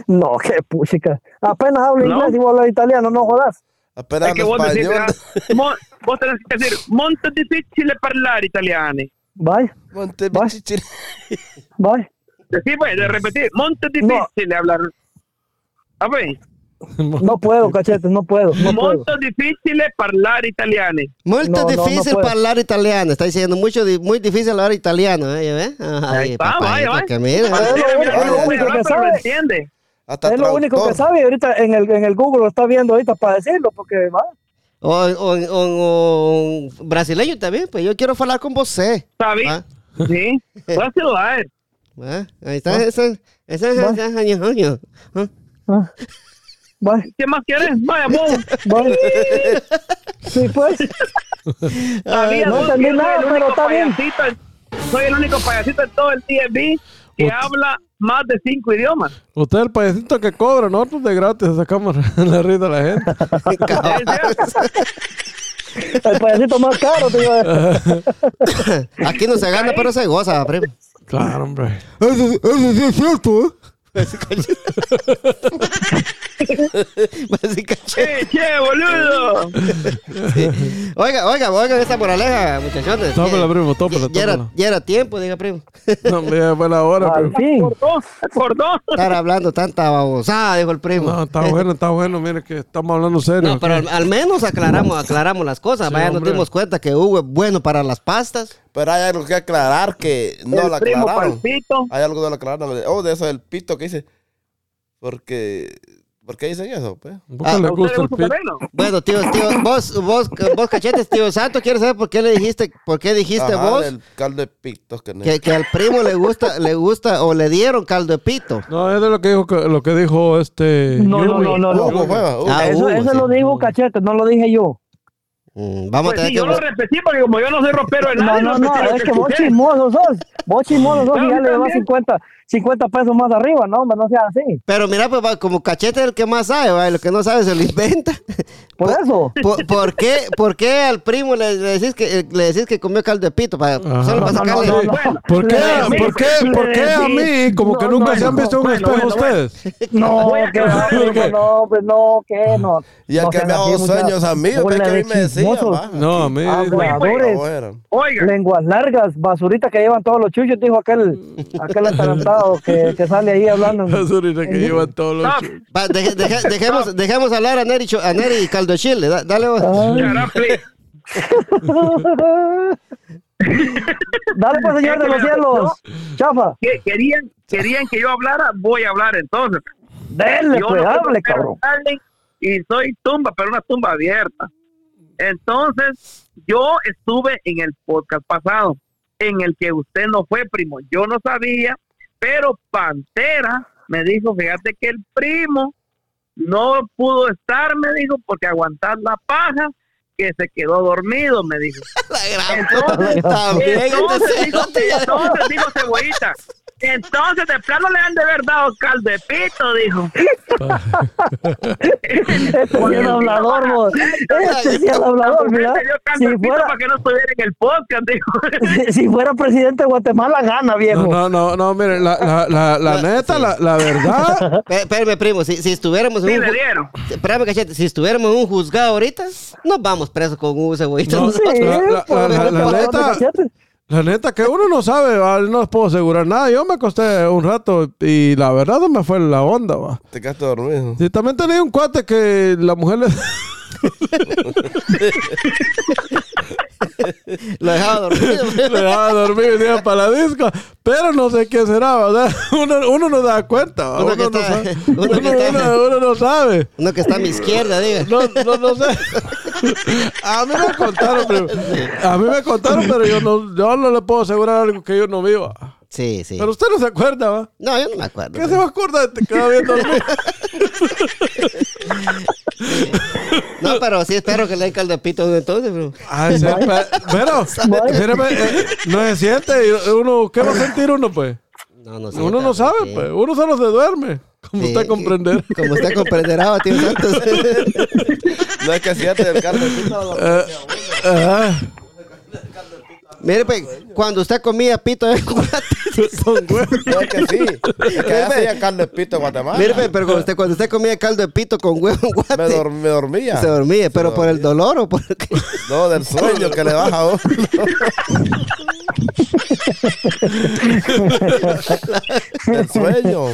No, qué puchica. Apenas hablo ¿No? inglés y vos hablas italiano, no jodas. Apenas Es que vos decís, vos tenés que decir, molto difficile parlare italiano. Vaya, Monte Va. Pichichiri. vaya. Sí, pues, de repetir, molto difficile hablar. A ver, No puedo, cachete, no puedo, no puedo. molto difficile parlare italiano. Muy No, no, no difícil puedo. hablar italiano. Está diciendo mucho, muy difícil hablar italiano, ¿eh? Ahí está, vaya, vaya. Es lo único- es lo no puede único hablar, que sabe. entiende. Hasta Es lo único que traductor. sabe y ahorita en el, en el Google lo está viendo ahorita para decirlo, porque va. O, o, o- o brasileño también, pues yo quiero hablar con vos, ¿eh? ¿Sabes? Ah. Sí, puedes saludar. Ah, Ahí está, ese, Va. ese año, año. Ah. Ah. ¿Qué más quieres? Vaya, vos. vaya. Sí, pues. Sabía no entendí nada, el pero único está bien. Soy el único payasito en todo el TMB que Ut- habla más de cinco idiomas. Usted es el payasito que cobra, nosotros de gratis sacamos la risa a la gente. El payasito más caro, decir. Aquí no se gana, pero se goza, primo. Claro, hombre. Eso, eso sí es cierto, ¿eh? ¡Eh, che, boludo! Oiga, oiga, oiga esta moraleja, muchachones. Tómela, Ya- primo, tómela, Ya era, ya era tiempo, diga, primo. No, ya fue la hora, primo. fin. Cortó, cortó. Estar hablando tanta babosada, dijo el primo. No, está bueno, está bueno. Mire que estamos hablando serio. No, pero al, al menos aclaramos, aclaramos las cosas. Sí, Vaya, nos dimos cuenta que Hugo es bueno para las pastas. Pero hay algo que aclarar que no el lo primo aclararon. palpito. Hay algo de lo aclararon. Oh, de eso del pito que dice. Porque. ¿Por qué dicen eso? Pues? ¿Por qué Ah, le ¿A usted gusta el pito? Bueno, tío, tío, vos, vos, vos cachetes, tío Santo, ¿quieres saber por qué le dijiste, por qué dijiste Ajá, vos del caldo de pito que no- que, que al primo le gusta, le gusta o le dieron caldo de pito? No, es de lo que dijo, lo que dijo este. No, no, no, no, no. Hugo, fue, Hugo. Ah, Eso, Hugo, eso sí. lo dijo Cachete, no lo dije yo. Mm, vamos Pues a sí, tener yo que lo repetí porque como yo no soy ropero No, no, no, es que vos chismoso sos. Vos chismoso sos No, y ya le también. 50, 50 pesos más arriba, no, hombre, no seas así. Pero mira, pues va, como cachete es el que más sabe, va, y lo que no sabe se lo inventa. Por eso. ¿Por, por qué, ¿Por qué al primo le, le decís que le decís que comió caldo de pito? Para, Ajá. solo para No, no, no. ¿Por qué, por qué, por qué a mí? Como que nunca no, se han visto un bueno, espejo bueno, bueno. ustedes. No, que no, pues no, que no. Y no que me ha así, dado muchachos. sueños a mí, pues, que a mí me decía, chismosos. va. No, a mí. Oiga, lenguas largas, basurita que llevan todos los chuchos, dijo aquel, aquel atarantado que, que sale ahí hablando. Eso ahorita que llevan todos los. stop. chu- Va, deje- deje- dejemos, dejemos hablar a Neri, Cho- a Neri Caldo Chile. Da- dale vos. Shut up, please. Dale pues, señor de los cielos. Chafa, Que- Querían, querían que yo hablara, voy a hablar entonces. denle Yo pues, no hable, cabrón. Y soy tumba, pero una tumba abierta. Entonces, yo estuve en el podcast pasado, en el que usted no fue, primo. Yo no sabía, pero Pantera me dijo, fíjate que el primo no pudo estar, me dijo, porque aguantar la paja, que se quedó dormido, me dijo. Entonces, También entonces, dijo, cerote ya- entonces Cebollita. Entonces, de plano le han de haber dado caldo de pito, dijo. Este sí es hablador, vos. Este sí es hablador, mira. Caldo Si fuera, para que no estuviera en el podcast, dijo. si, si fuera presidente de Guatemala, gana, viejo. No, no, no, no, mire, la, la, la, la neta, la, la verdad. Espérame, primo, si, si estuviéramos Sí, en un... le dieron. Espérame, cachete, si estuviéramos en un juzgado ahorita, nos vamos presos con un cebollita. No, Sí, la- dar neta- cachete. La neta que uno no sabe, ¿va? no les puedo asegurar nada. Yo me acosté un rato y la verdad no me fue la onda, va. Te quedaste dormido. Sí, también tenía un cuate que la mujer le... Lo dejaba dormido. le dejaba dormir y iba para la disco, pero no sé quién será, ¿verdad? Uno, uno no da cuenta. Uno uno, que no sabe. uno que está- uno- no sabe. Uno que está a mi izquierda, diga. No, no, no sé. A mí me contaron, pero, a mí me contaron, pero yo no, yo no le puedo asegurar algo que yo no viva. Sí, sí. Pero usted no se acuerda, ¿va? No, yo no me acuerdo. ¿Qué se va a acordar? Te queda bien dormido. No, pero sí espero que le den caldo de pito entonces, bro. Ay, sí, pe- pero, mírame, eh, no se siente. y Uno, ¿Qué va a sentir uno, pues? No, no sé. Uno no sabe, sí. pues. Uno solo se duerme. Como Sí. usted comprenderá. Como usted comprenderá, tío Santos. No es que siente el caldo de pito. Eh, ajá. Mire, pues, cuando usted comía pito de guate, Con huevo. No es que sí. Es que allá hacía caldo de pito en Guatemala. mire, pues, pero cuando usted, cuando usted comía caldo de pito con huevo en guate, Me, dor- me dormía. se dormía, pero Se por el dormía. dolor o por qué? No, del sueño que le baja a uno. el sueño.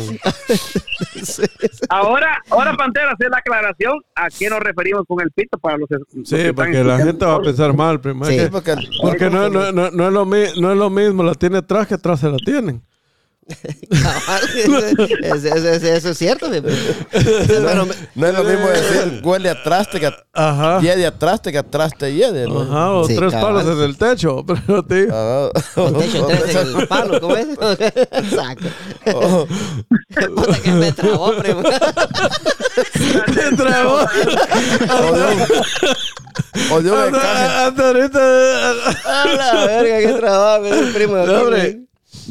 Ahora, ahora Pantera, hacer la aclaración a qué nos referimos con el pito para los, los que Sí, están porque la gente va a pensar mal primero. Sí. Sí, porque, Porque no, no, no, no es lo mi- no es lo mismo, la tiene atrás que atrás se la tienen. Cabal, eso, eso- eso- eso es cierto. me- no es lo mismo decir huele a traste que Ajá. hiede a traste que a traste hiede. ¿no? Ajá, o Sí, tres cabal. palos en el techo. Pero, tío. Ah, con techo tres en el palo, ¿cómo es? Exacto. oh, Puta que me trabó, primo. trabó. O o un encaje. Hasta ahorita. A la verga, qué trabajo, el primo. No, hombre,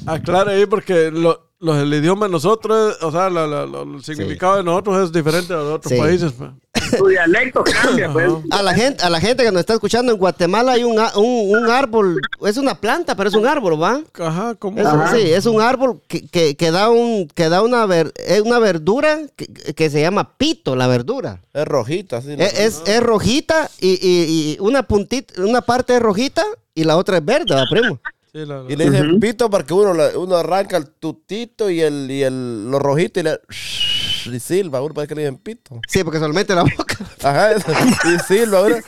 aclare ahí porque lo- los, el idioma de nosotros, o sea, la- la- la- el significado de nosotros es diferente a los otros Sí. países. pues. Tu dialecto cambia, pues. A la gente, a la gente que nos está escuchando en Guatemala hay un, un, un árbol, es una planta, pero es un árbol, ¿va? Ajá, como. Es- sí, es un árbol que, que, que da un que da una ver- es una verdura que, que se llama pito, la verdura. Es rojita, sí. Es, es, es rojita y, y- y una puntita, una parte es rojita y la otra es verde, ¿va, primo? Sí, la- la- Y le dicen pito porque uno, uno arranca el tutito y el, y el lo rojito y le y silba, uno parece que le dicen pito. Sí, porque solamente la boca. Ajá, eso, y silba, uno.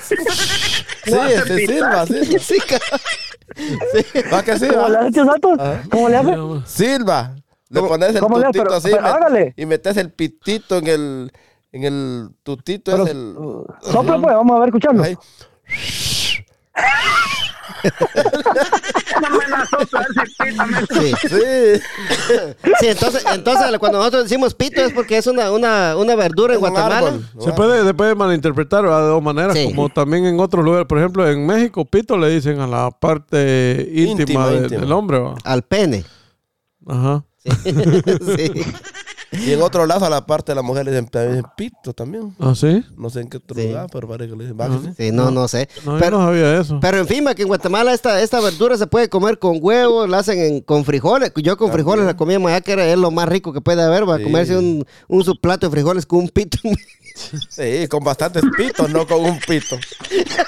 Sí, se silba, silba. Sí, cabrón. ¿Va que sí? ¿Cómo le va? hace, tío Santos? ¿Cómo le hace? Silba. Le ¿Cómo- pones el tutito Pero- así pero hágale. y metes el pitito en el, en el tutito, Pero, es el... Sopla, pues, vamos a ver, escuchando. Ahí. Sí. Sí. Sí, entonces, entonces cuando nosotros decimos pito es porque es una, una, una verdura en Guatemala. Se puede, se puede malinterpretar ¿verdad? de dos maneras, Sí. como también en otros lugares. Por ejemplo, en México, pito le dicen a la parte íntima, Íntima, de- íntima. del hombre. ¿va? Al pene. Ajá. Sí. Y en otro lado a la parte de la mujer le dicen, le dicen pito también. ¿Ah, sí? No sé en qué otro Sí. lugar, pero parece que le dicen, ¿va que sí? No, no sé. No, yo pero, no sabía eso. pero en fin, ma, que en Guatemala esta, esta verdura se puede comer con huevos, la hacen en- con frijoles. Yo con frijoles la comíamos allá, que era es lo más rico que puede haber, va a Sí. comerse un, un subplato de frijoles con un pito, Sí, con bastantes pitos, no con un pito.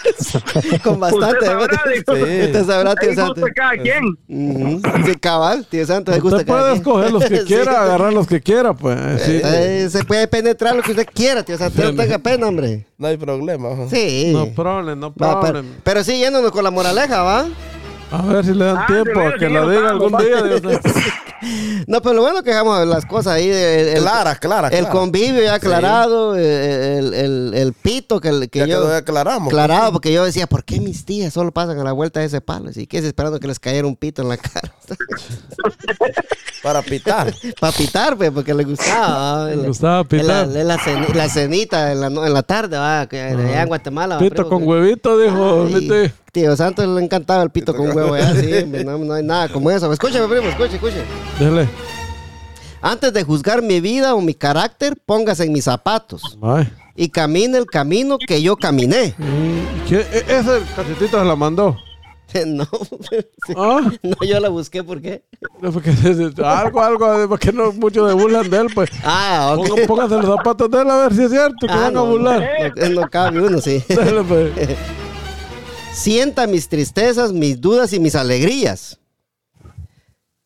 con bastante. Usted sabrá, tío Santos. gusta cada quien. Sí, cabal, tío Santos, gusta Usted cada puede quien. escoger los que Sí. quiera, agarrar los que quiera, pues. Sí. Eh, se puede penetrar lo que usted quiera, tío Santos. No tenga pena, hombre. No hay problema. Sí. No problem, no pero, problem. pero sí, yéndonos con la moraleja, ¿va? A ver si le dan Ah, tiempo a que la lo diga algún día. Dios mío. No, pero lo bueno que dejamos las cosas ahí. El, el- Clara, clara, El convivio ya aclarado, eh, el, el- el pito que, que Ya yo... aclaramos. Aclarado, porque yo decía, ¿por qué mis tías solo pasan a la vuelta de ese palo? ¿Y qué es esperando que les cayera un pito en la cara? Para pitar. Para pitar, pues, porque les gustaba. Le gustaba pitar. En la, en la ceni- la cenita en la, no- en la tarde, ¿va? Que allá en Guatemala. ¿va? Pito Primo, con que- huevito, dijo. Ay, tío. Santos le encantaba el pito con huevo, ya, sí, no, no hay nada como eso. Escúchame, primo, escuche, escuche. Dele. Antes de juzgar mi vida o mi carácter, póngase en mis zapatos Ay. y camine el camino que yo caminé. Mm, ¿qué? E- Ese cachetito se la mandó. No, sí. Ah, no, yo la busqué, ¿por qué? no, porque algo, algo, porque no muchos de burlan de él, pues. Ah, ok. Pónganse los zapatos de él a ver si es cierto, que Ah, van a no, burlar. No, no cabe uno, sí. Dele, pues. Sienta mis tristezas, mis dudas y mis alegrías.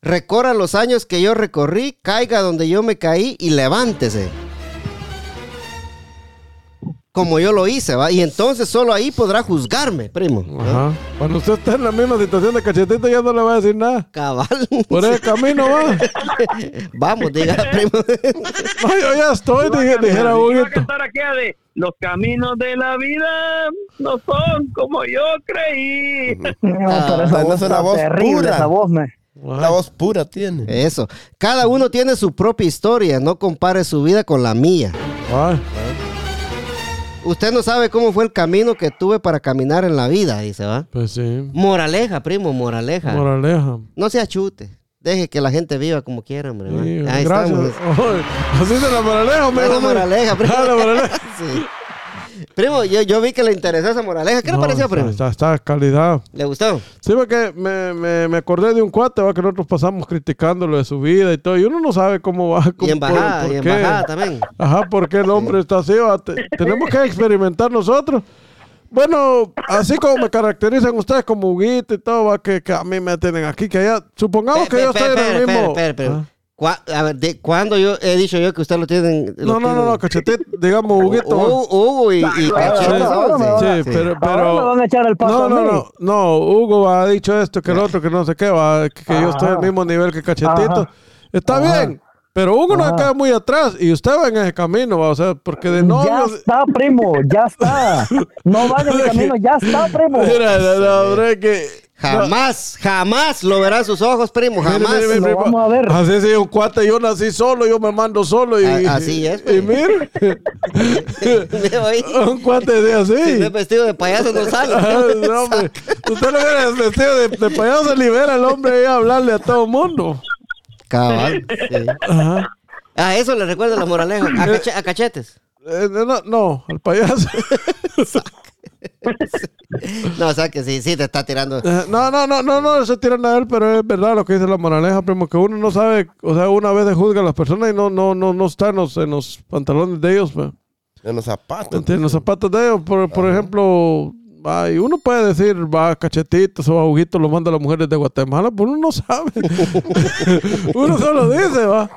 Recorra los años que yo recorrí, caiga donde yo me caí y levántese. Como yo lo hice, ¿va? Y entonces solo ahí podrá juzgarme, primo. Ajá. Cuando usted está en la misma situación de cachetito, ya no le va a decir nada. Cabal. Por ese camino va. Vamos, diga, primo. No, yo ya estoy, dije- dijera de los caminos de la vida no son como yo creí. No, Ah, pero esa no, voz es una está voz terrible, pura. esa voz, me. La voz pura tiene. Eso. Cada uno tiene su propia historia. No compare su vida con la mía. Usted no sabe cómo fue el camino que tuve para caminar en la vida, dice, ¿va? pues sí. Moraleja, primo, moraleja. Moraleja. No se achute. Deje que la gente viva como quiera, hombre. Ahí gracias. estamos. Así de la moraleja, Fue la hombre. moraleja, primo. Ah, la moraleja. Sí. Primo, yo, yo vi que le interesó esa moraleja. ¿Qué le pareció, primo? Está, está calidad. ¿Le gustó? Sí, porque me, me, me acordé de un cuate ¿va? que nosotros pasamos criticándolo de su vida y todo. Y uno no sabe cómo va. Cómo, Y embajada, por- por y qué. embajada también. Ajá, porque el hombre está así. ¿va? Te- tenemos que experimentar nosotros. Bueno, así como me caracterizan ustedes como Huguito y todo, ¿va? Que, que a mí me tienen aquí, que allá. Supongamos que yo estoy en el mismo. Ah. Cua- A ver, ¿de ¿cuándo yo he dicho yo que usted lo tienen? No, no, no, no, cachetito, digamos Huguito. ¿va? Hugo, Hugo y, y ahora, Cachete sí. van Sí, a- pero, me van pero a echar el paso no, no, no, no, Hugo ha dicho esto, que el otro, que no sé qué, va, que, que yo estoy al mismo nivel que Cachetito. Ajá. Está Ajá. bien, pero Hugo no queda muy atrás y usted va en ese camino, va, o sea, porque de Ya novios... está, primo, ya está. No vaya en el camino, ya está, primo. Mira, no, no, hombre, que... Jamás, jamás lo verán sus ojos, primo, Mire, jamás. mire, mire, Lo primo. vamos a ver. Así es, un cuate, yo nací solo, yo me mando solo. Y, A- así es, pues. Y mire, un cuate de Si así. no es vestido de payaso no sale. Ah, no, hombre. Usted lo viera vestido de, de payaso, se libera el hombre ahí a hablarle a todo el mundo. Cabal. sí. Ajá. A eso le recuerda la moraleja. A, cache- a cachetes. Eh, no, no, al payaso. No, o sea que sí, sí te está tirando. Eh, No, no, no, no, no se tiran a él, pero es verdad lo que dice la moraleja, primo, que uno no sabe, o sea, una vez juzga a las personas y no, no, no, no está en los, en los pantalones de ellos, pues. En los zapatos. en los zapatos de ellos. Por, por ejemplo, ay, uno puede decir, va, cachetitos o agujitos lo manda a las mujeres de Guatemala, pero uno no sabe. uno solo dice, va.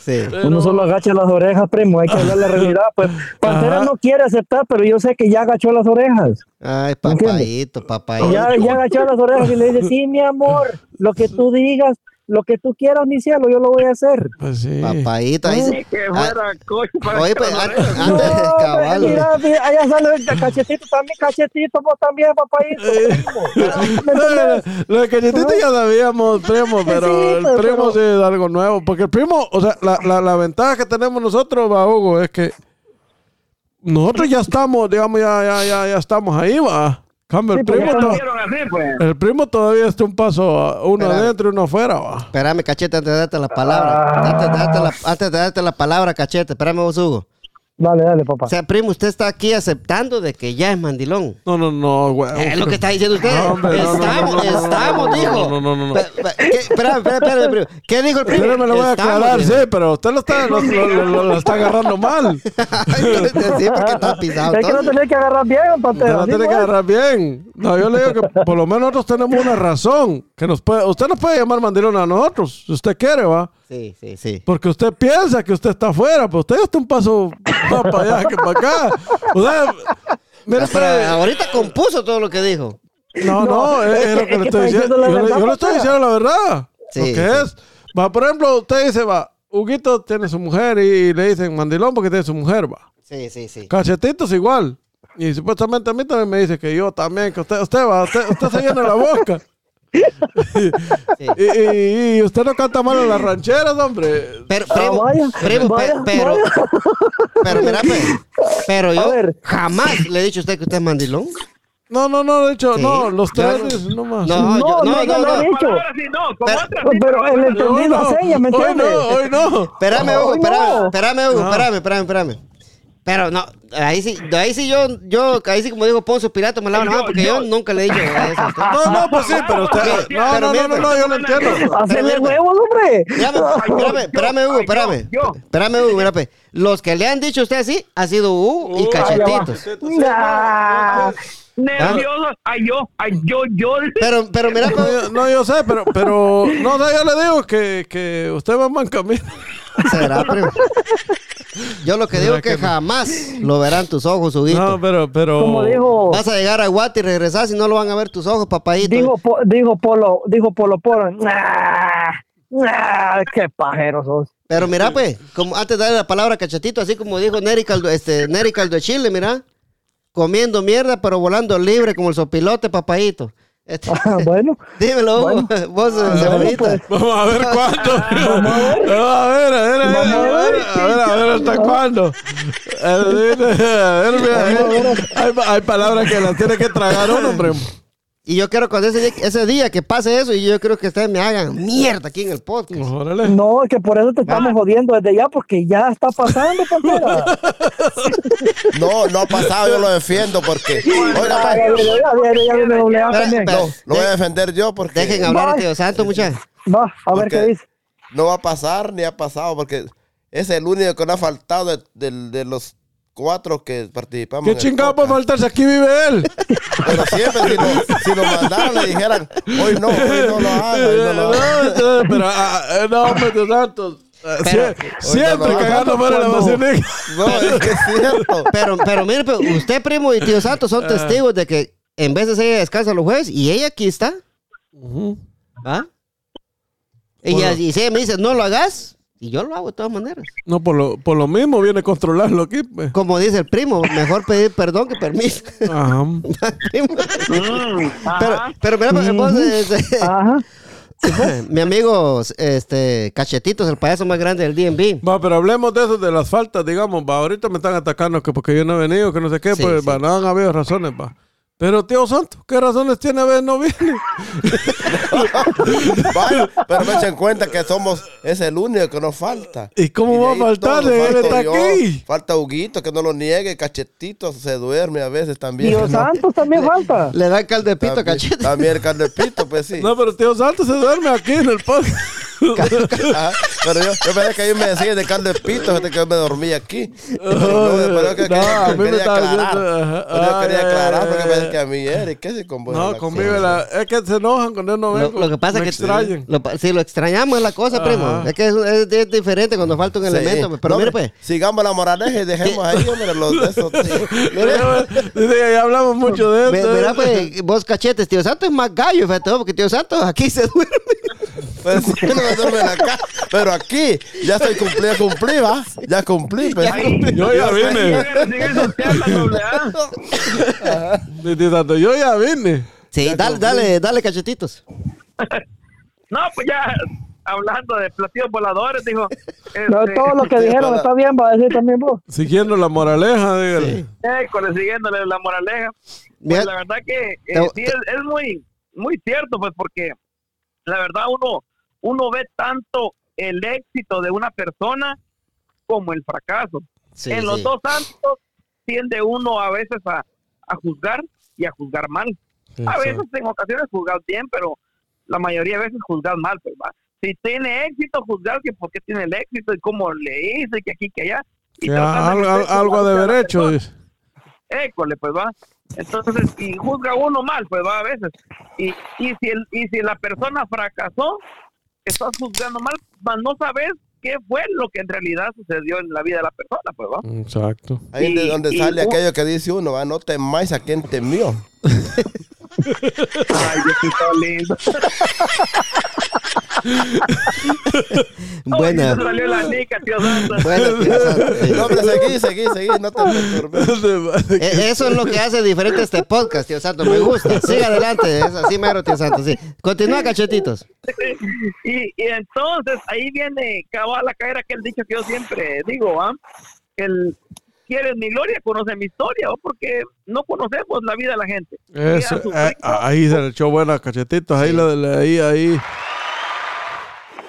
Sí. Uno solo agacha las orejas, primo. Hay que hablar la realidad. Pues Pantera Ajá. no quiere aceptar, pero yo sé que ya agachó las orejas. Ay, papayito, papayito. Ya, ya agachó las orejas y le dice, sí, mi amor, lo que tú digas, lo que tú quieras, mi cielo, yo lo voy a hacer. Pues sí. Papayito, ahí sí. Que fuera coche para Oye, pues, antes, antes, No, cabal. mira, mira, allá sale el cachetito también, cachetito, vos también, primo. ¿Me entendés? Lo de cachetito ya sabíamos, primo, pero Sí, el primo pero- sí es algo nuevo. Porque el primo, o sea, la, la, la ventaja que tenemos nosotros, va, Hugo, es que nosotros ya estamos, digamos, ya, ya, ya, ya estamos ahí, va. Cambio, el Sí, porque primo, estamos- to- Vieron así, pues. el primo todavía está un paso, a- uno Espera. adentro y uno afuera, va. Espérame, cachete, antes de darte la palabra. Antes de darte la, antes de darte la palabra, cachete. Espérame vos, Hugo. Dale, dale, papá. O sea, primo, usted está aquí aceptando de que ya es mandilón. No, no, no, güey. Es lo que está diciendo usted. No, hombre, no, no, estamos, no, no, no, estamos, no, dijo. no, no, no, no. Espérame, espérame, primo. ¿Qué dijo el primo? Pero me lo voy a aclarar, sí, pero usted lo está, lo, lo- lo- lo está agarrando mal. sí, porque está pisado Es que no tenés que agarrar bien, lo ¿sí, tiene que agarrar bien. No, yo le digo que por lo menos nosotros tenemos una razón. Que nos puede, usted nos puede llamar mandilón a nosotros, si usted quiere, va. Sí, sí, sí. Porque usted piensa que usted está afuera, pero usted está un paso más para allá que para acá. O sea, mire, Pero usted- ahorita compuso todo lo que dijo. no, no, es, es lo que le estoy diciendo. la Yo, le- verdad, yo le estoy diciendo la verdad. Sí, lo que sí. es. Va, por ejemplo, usted dice, va, Huguito tiene su mujer y, le dicen mandilón porque tiene su mujer, va. Sí, sí, sí. Cachetitos igual. Y supuestamente a mí también me dice que yo también, que usted, usted va, usted, usted se llena la boca. Sí. Y, y- y usted no canta mal en las rancheras, hombre. Pero, Ah, primo, vaya, primo, pe- vaya, pero, vaya. pero, pero A yo jamás le he dicho a usted que usted es mandilón. No, no, no, de hecho, Sí. no, los tres, no- nomás. No, No, yo, no, no, no, no, no, no. dicho. Palabras sí, no, como Pero- Pero Hoy entendí la seña, ¿me hoy entiendes? no, hoy no. Espérame, Hugo, espérame, no. espérame, espérame, espérame, espérame. Pero no, ahí sí, ahí sí yo, yo, ahí sí como dijo Poncio Pirato me lavo la mano porque yo, nunca le he dicho eso a usted. No, no, pues sí, pero usted. No, Pero no, no, no, no, yo lo entiendo. Hacerle huevos, hombre. Espérame, espérame, espérame, Hugo, espérame. Espérame, Hugo, pe. Los que le han dicho a usted así ha sido Hugo y Uh, Cachetitos. Nervioso. Ay, yo, ay, yo, yo. Pero, pero mira, No, yo, no, yo sé, pero, pero, no, no, yo le digo que, que usted va en buen camino. Será, primo. Yo lo que digo es que que no? jamás lo verán tus ojos, Huguito. No, pero, pero. Como dijo, Vas a llegar a Guate y regresar si no lo van a ver tus ojos, papayito. dijo, Po- dijo Polo, dijo Polo Polo. Nah, nah, qué pajero sos. Pero mira, pues, como antes de darle la palabra a Cachetito, así como dijo Neri Caldo, este, Neri Caldo de Chile, mira. Comiendo mierda, pero volando libre como el sopilote, papayito. Este, Ah, bueno, dímelo. Bueno. vos, bueno, cebollita. pues. Vamos a ver cuándo. Vamos a ver. A ver, a ver, a ver, a ver, a ver, a ver hasta cuándo. A ver, a ver, mira, hay, hay palabras que las tiene que tragar uno, hombre. Y yo quiero cuando ese día, ese día que pase eso, y yo creo que ustedes me hagan mierda aquí en el podcast. Órale. no, es que por eso te estamos jodiendo desde ya, porque ya está pasando, Pantera. No, no ha pasado, yo lo defiendo porque. Oiga, Ah, pues, no, lo voy a defender yo porque Dejen hablar a Tío Santo, muchachos. Va, a ver Porque- qué dice. no va a pasar ni ha pasado porque es el único que no ha faltado de, de- de los cuatro que participamos. ¿Qué chingado podcast. faltarse? Aquí vive él. Pero siempre si lo, si lo mandaran le dijeran, hoy no, hoy no lo hagan, hoy no lo No, hagan. entonces, pero, ah, eh, no, hombre, Dios santo. Eh, sie- Siempre no, no, cagando fuera la vacinica. No, es que es cierto. Pero, pero mire, pero usted, primo y Tío Santo son testigos de que en vez de ella descansa los jueves y ella aquí está. ¿Ah? Y si ella me dice, no lo hagas, Y yo lo hago de todas maneras. No, por lo, por lo mismo viene a controlarlo aquí. pues. Como dice el primo, mejor pedir perdón que permiso. Ajá. Mm, pero, ajá. pero mira, porque vos, este, Ajá. mi amigo, este, Cachetitos, el payaso más grande del DNB. Va, pero hablemos de eso, de las faltas, digamos, va, ahorita me están atacando que porque yo no he venido, que no sé qué, Sí, pues, sí. va, no han habido razones, va. Pero, tío Santo, ¿qué razones tiene a ver no viene? Vaya, pero me echen en cuenta que somos, es el único que nos falta. ¿Y cómo va a faltar? Él está yo, aquí. Falta Huguito, que no lo niegue, cachetito, se duerme a veces también. No- Santos también falta. Le da caldepito, también, cachete. también el carnepito, pues sí. No, pero tío Santo se duerme aquí en el podcast. Pero yo, yo pensé que ahí me decían de de pito, fíjate que yo me dormí aquí. Pero yo que- No, a mí me quería estaba diciendo. Pero yo quería Ay, aclarar ay, porque ay. que a mí era. ¿Y qué se con vos No, la conmigo es que se enojan cuando yo no Lo, vengo. lo que pasa Me es que extrañan. si lo extrañamos es la cosa, Ajá. primo. Es que es, es- es diferente cuando falta un Sí. elemento. Pero No, mire, pues. Sigamos la moraleja y dejemos ahí, hombre, los de esos. Dice, ya hablamos mucho de esto. Mira, pues, vos cachetes, tío Santo es más gallo, fíjate, porque tío Santo aquí se duerme. Pues sí, no me duermo en la casa. Pero aquí ya estoy cumplí, ya cumplí, ¿va? Ya cumplí, pues. Yo ya vine. Yo ya vine. Sí, dale, dale, dale, cachetitos. No, pues ya hablando de platillos voladores, dijo. No, este, todo lo que sí, dijeron está bien, va a decir también vos. Siguiendo la moraleja, dígale. École, siguiéndole la moraleja. Pues la verdad que eh, te- sí es, es muy muy cierto, pues porque la verdad uno uno ve tanto el éxito de una persona como el fracaso. sí, en los sí. dos ámbitos tiende uno a veces a, a juzgar y a juzgar mal. A veces en ocasiones juzgar bien, pero la mayoría de veces juzgar mal, pues va. Si tiene éxito, juzgar que por qué tiene el éxito y cómo le hice, que aquí, que allá. Y de algo, de derecho. École, pues va. Entonces, y juzga uno mal, pues va a veces. Y, y, si, el, y si la persona fracasó, estás juzgando mal, mas no sabes qué fue lo que en realidad sucedió en la vida de la persona, pues va. Exacto. Ahí es de donde y sale aquello que dice uno, ¿va? No temáis a quien temió. Ay, Diosito lindo. Buena. Salió la nica, tío santo. Buena, tío Santo, sí. No, hombre, seguí, seguí, seguí, no te perturbes. E- Eso es lo que hace diferente este podcast, tío Santo. Me gusta. Siga adelante. Es así mero, tío Santo. Sí. Continúa, cachetitos. y, y entonces ahí viene cabal a caer aquel dicho que yo siempre digo, ¿ah? El quieres mi gloria, conoce mi historia, ¿o? porque no conocemos la vida de la gente. Eso, eh, ahí se le echó buena cachetitos. Ahí, lo de- ahí, ahí.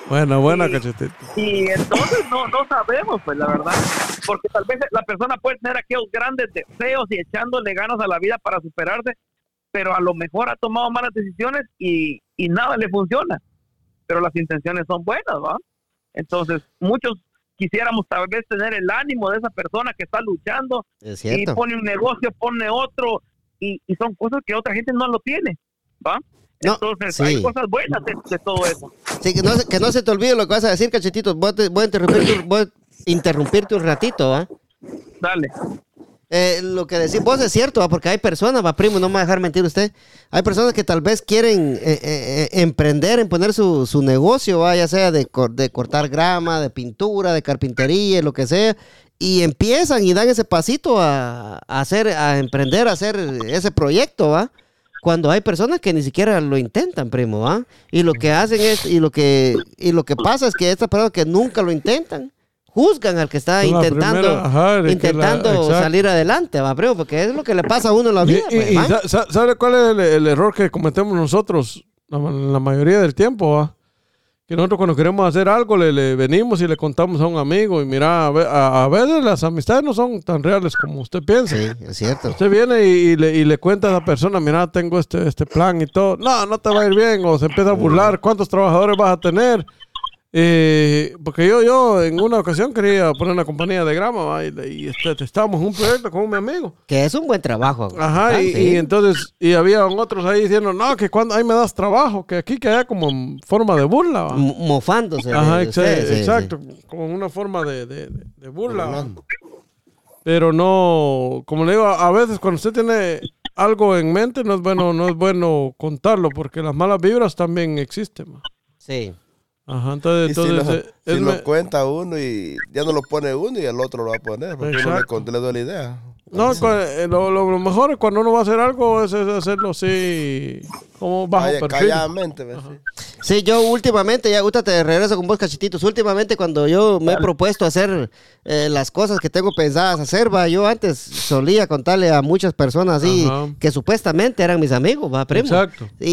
Buena, buena Sí. cachetito. Y entonces no, no sabemos, pues la verdad, porque tal vez la persona puede tener aquellos grandes deseos y echándole ganas a la vida para superarse, pero a lo mejor ha tomado malas decisiones y, y nada le funciona, pero las intenciones son buenas, ¿va? Entonces, muchos quisiéramos tal vez tener el ánimo de esa persona que está luchando Es y pone un negocio, pone otro, y, y son cosas que otra gente no lo tiene, ¿va? No, Entonces, sí. hay cosas buenas de, de todo eso. Sí, que no, se- que no se te olvide lo que vas a decir, cachetitos. Voy a, te- voy a interrumpirte, voy a interrumpirte un ratito, ¿va? Dale. Eh, lo que decís vos es cierto, ¿va? porque hay personas, va primo, no me va a dejar mentir usted. Hay personas que tal vez quieren eh, eh, emprender en poner su, su negocio, ¿va? ya sea de, de cortar grama, de pintura, de carpintería, lo que sea, y empiezan y dan ese pasito a, a hacer, a emprender, a hacer ese proyecto, ¿va? Cuando hay personas que ni siquiera lo intentan, primo, ¿va? Y lo que hacen es, y lo que, y lo que pasa es que estas personas que nunca lo intentan, juzgan al que está la intentando, primera, ajá, la- intentando exacto. salir adelante, va, primo, porque es lo que le pasa a uno en la Y, vida. y- pues, y sa- sa- ¿sabe cuál es el, el error que cometemos nosotros la, la mayoría del tiempo? va? Que nosotros cuando queremos hacer algo le, le venimos y le contamos a un amigo y mira, a- a veces las amistades no son tan reales como usted piensa. Sí, es cierto. Usted viene y, y le, y le cuenta a la persona, mira, tengo este, este plan y todo. No, no te va a ir bien. O se empieza a burlar. ¿Cuántos trabajadores vas a tener? Eh, porque yo, yo en una ocasión quería poner una compañía de grama y, y este, estábamos en un proyecto con mi amigo. Que es un buen trabajo. Ajá, Ah, y, entonces, y había otros ahí diciendo, no, que cuando ahí me das trabajo, que aquí que haya como en forma de burla. ¿va? Mofándose. Ajá, sí, exacto, como una forma de, de- de- de burla. Pero no, como le digo, a a veces cuando usted tiene algo en mente no es bueno, no es bueno contarlo porque las malas vibras también existen. ¿va? Sí. Ajá, entonces, Y si, entonces lo, eh, si lo me- cuenta uno y ya no lo pone uno y el otro lo va a poner. Porque uno le, Exacto. le dio la idea. No, eh, lo, lo- lo mejor es cuando uno va a hacer algo es, es hacerlo así, como bajo Calla- perfil. calladamente. Sí, yo últimamente, ya gusta te regreso con vos, cachetitos. Últimamente, cuando yo me he propuesto hacer eh, las cosas que tengo pensadas hacer, va, yo antes solía contarle a muchas personas así que supuestamente eran mis amigos, va, primo. Exacto. Y,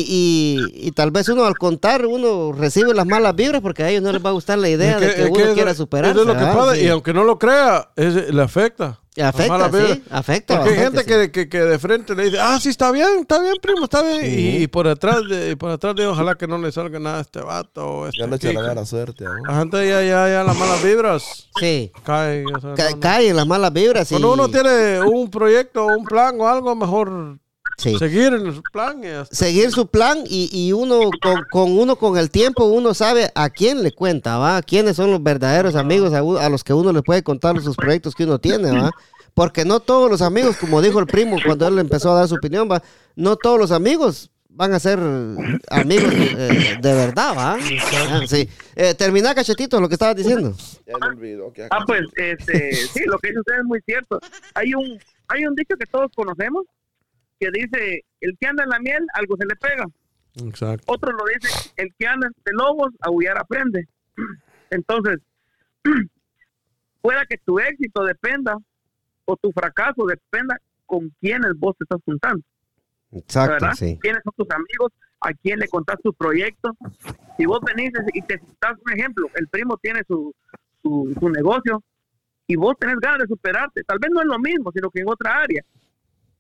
y, y tal vez uno al contar, uno recibe las malas vibras porque a ellos no les va a gustar la idea Es de que uno quiera eso es lo que pasa, Sí. y aunque no lo crea, es- le afecta. Afecta, vibras. sí, afecta Porque hay gente que, que, que de frente le dice, ah, sí, está bien, está bien, primo, está bien. Y, y por atrás, de, y por atrás de ojalá que no le salga nada a este vato. o Este Ya le echan aquí. la mala suerte. ¿no? La gente ya, ya, ya las malas vibras Sí, caen. o sea, ca- no, no. caen las malas vibras. y- Cuando uno tiene un proyecto, un plan o algo, mejor Sí. seguir en su plan. Seguir su plan y, y uno con, con uno con el tiempo uno sabe a quién le cuenta, ¿va? ¿Quiénes son los verdaderos amigos a, los que uno le puede contar sus proyectos que uno tiene, ¿va? Porque no todos los amigos, como dijo el primo cuando él empezó a dar su opinión, ¿va? No todos los amigos van a ser amigos eh, de verdad, ¿va? Ah, sí. Eh, termina, cachetito, lo que estabas diciendo. Ya me olvidó. que- Ah, pues, este, sí, lo que dice usted es muy cierto. Hay un, hay un dicho que todos conocemos que dice, el que anda en la miel, algo se le pega. Exacto. Otro lo dice, el que anda entre lobos, aullar aprende. Entonces, pueda que tu éxito dependa o tu fracaso dependa con quiénes vos te estás juntando. Exacto, ¿verdad? sí. ¿Quiénes son tus amigos? ¿A quién le contás tu proyecto? Si vos venís y te das un ejemplo, el primo tiene su, su, su negocio y vos tenés ganas de superarte, tal vez no es lo mismo, sino que en otra área,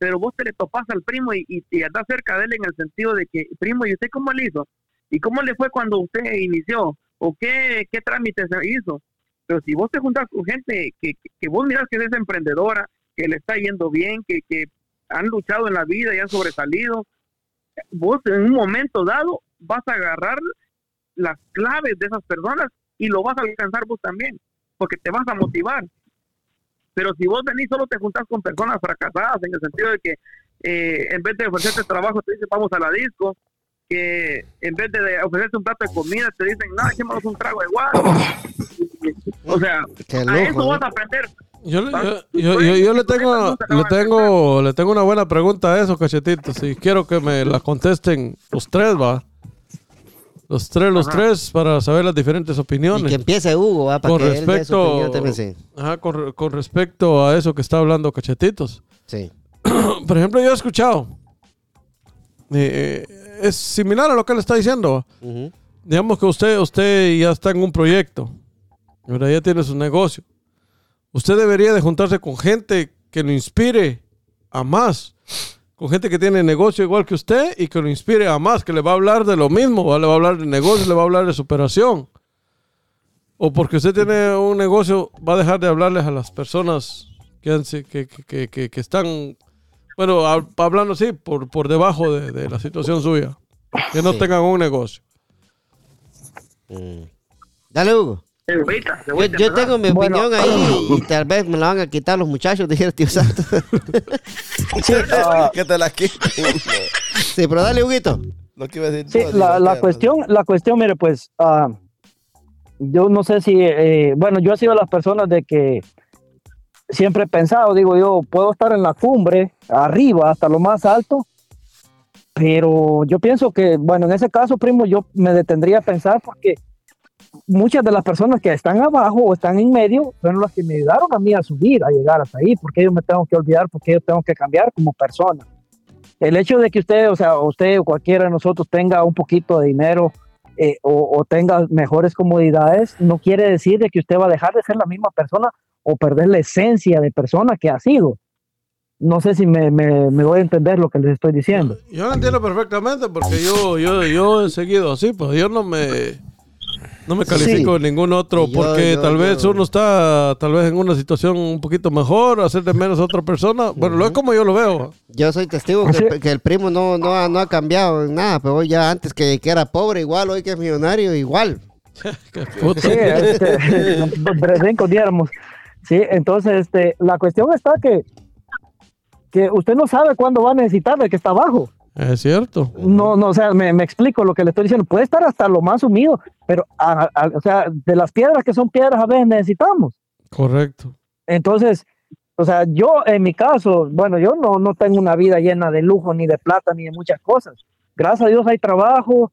pero vos te le topás al primo y, y, y cerca de él en el sentido de que, primo, ¿y usted cómo le hizo? ¿Y cómo le fue cuando usted inició? ¿O qué, qué trámites hizo? Pero si vos te juntás con gente que, que, que vos mirás que es emprendedora, que le está yendo bien, que, que han luchado en la vida y han sobresalido, vos en un momento dado vas a agarrar las claves de esas personas y lo vas a alcanzar vos también, porque te vas a motivar. Pero si vos venís solo te juntás con personas fracasadas en el sentido de que eh, en vez de ofrecerte trabajo te dicen vamos a la disco, que en vez de ofrecerte un plato de comida te dicen no, echémonos un trago igual. O sea, Qué a loco, eso ¿no? vas a aprender. Yo, le- yo, yo, yo- yo le tengo le tengo le tengo una buena pregunta a eso, cachetitos. Y quiero que me la contesten los tres, va. Los tres, los tres, para saber las diferentes Y opiniones. que empiece Hugo, ¿va? Para con que él dé su respecto, opinión también, sí. ajá, con, re- con respecto a eso que está hablando Cachetitos. Sí. Por ejemplo, yo he escuchado, eh, eh, es similar a lo que él está diciendo. Digamos que usted, usted ya está en un proyecto, ¿verdad? ya tiene su negocio. Usted debería de juntarse con gente que lo inspire a más, con gente que tiene negocio igual que usted y que lo inspire a más, que le va a hablar de lo mismo, ¿va? le va a hablar de negocio, le va a hablar de superación. O porque usted tiene un negocio, va a dejar de hablarles a las personas que, han si- que, que- que- que- que están, bueno, hab- hablando así, por, por debajo de, de la situación suya, que no Sí. tengan un negocio. Mm. Dale, Hugo. Yo, cebollita, yo ¿verdad? tengo mi Bueno. opinión ahí y tal vez me la van a quitar los muchachos, dijera el tío Santo. Sí, ah, que te la quiten. sí, pero dale, Huguito. Lo que iba a decir. Sí, no, la, la cuestión, la cuestión, mire, pues, ah, yo no sé si, eh, bueno, yo he sido de las personas de que siempre he pensado, digo yo, puedo estar en la cumbre, arriba, hasta lo más alto, pero yo pienso que, bueno, en ese caso, primo, yo me detendría a pensar porque muchas de las personas que están abajo o están en medio fueron las que me ayudaron a mí a subir, a llegar hasta ahí, porque yo me tengo que olvidar, porque yo tengo que cambiar como persona el hecho de que usted, o sea, usted o cualquiera de nosotros tenga un poquito de dinero eh, o, o tenga mejores comodidades, no quiere decir de que usted va a dejar de ser la misma persona o perder la esencia de persona que ha sido. No sé si me, me, me voy a entender lo que les estoy diciendo. Yo lo entiendo perfectamente porque yo, yo, yo he seguido así, pues yo no me, no me califico en ningún otro Yo- porque yo- tal vez uno está tal vez en una situación un poquito mejor, hacer de menos a otra persona. Bueno, lo es como yo lo veo. Yo soy testigo que, el- que el primo no, no, ha, no ha cambiado en nada, pero hoy ya antes que, que era pobre igual, hoy que es millonario igual. Qué puta. Sí, este. Sí, entonces este, la cuestión está que, que usted no sabe cuándo va a necesitar de que está abajo. Es cierto. No, no, o sea, me, me explico lo que le estoy diciendo. Puede estar hasta lo más sumido, pero, a- a- o sea, de las piedras que son piedras a veces necesitamos. Correcto. Entonces, o sea, yo en mi caso, bueno, yo no, no tengo una vida llena de lujo, ni de plata, ni de muchas cosas. Gracias a Dios hay trabajo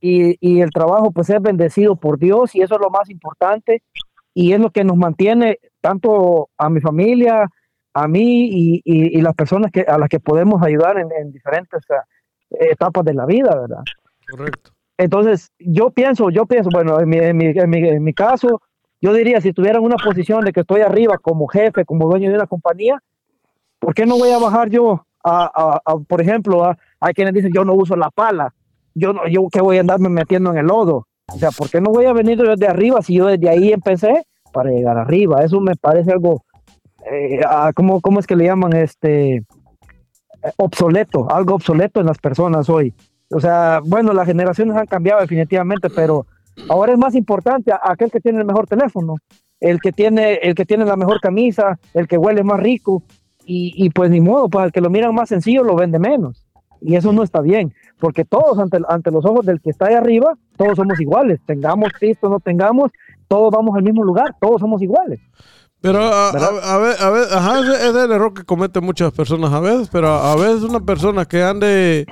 y, y el trabajo pues es bendecido por Dios y eso es lo más importante y es lo que nos mantiene tanto a mi familia, a mí y, y- y las personas que, a las que podemos ayudar en, en diferentes ah, etapas de la vida, ¿verdad? Correcto. Entonces, yo pienso, yo pienso, bueno, en mi, en mi, en mi, en mi caso, yo diría, si tuviera una posición de que estoy arriba como jefe, como dueño de una compañía, ¿por qué no voy a bajar yo a, a- a, por ejemplo, a, hay quienes dicen, yo no uso la pala, yo no, yo que voy a andarme metiendo en el lodo? O sea, ¿por qué no voy a venir yo desde arriba si yo desde ahí empecé para llegar arriba? Eso me parece algo, eh, ah, ¿cómo, ¿cómo es que le llaman? Este, eh, obsoleto, algo obsoleto en las personas hoy. O sea, bueno, las generaciones han cambiado definitivamente, pero ahora es más importante a- aquel que tiene el mejor teléfono, el que tiene, el que tiene la mejor camisa, el que huele más rico, y, y pues ni modo, pues el que lo miran más sencillo lo vende menos. Y eso no está bien, porque todos ante, ante los ojos del que está ahí arriba, todos somos iguales, tengamos Cristo o no tengamos, todos vamos al mismo lugar, todos somos iguales. Pero a, a- a ver, a ver, ajá, ese es el error que cometen muchas personas a veces, pero a, a veces una persona que ande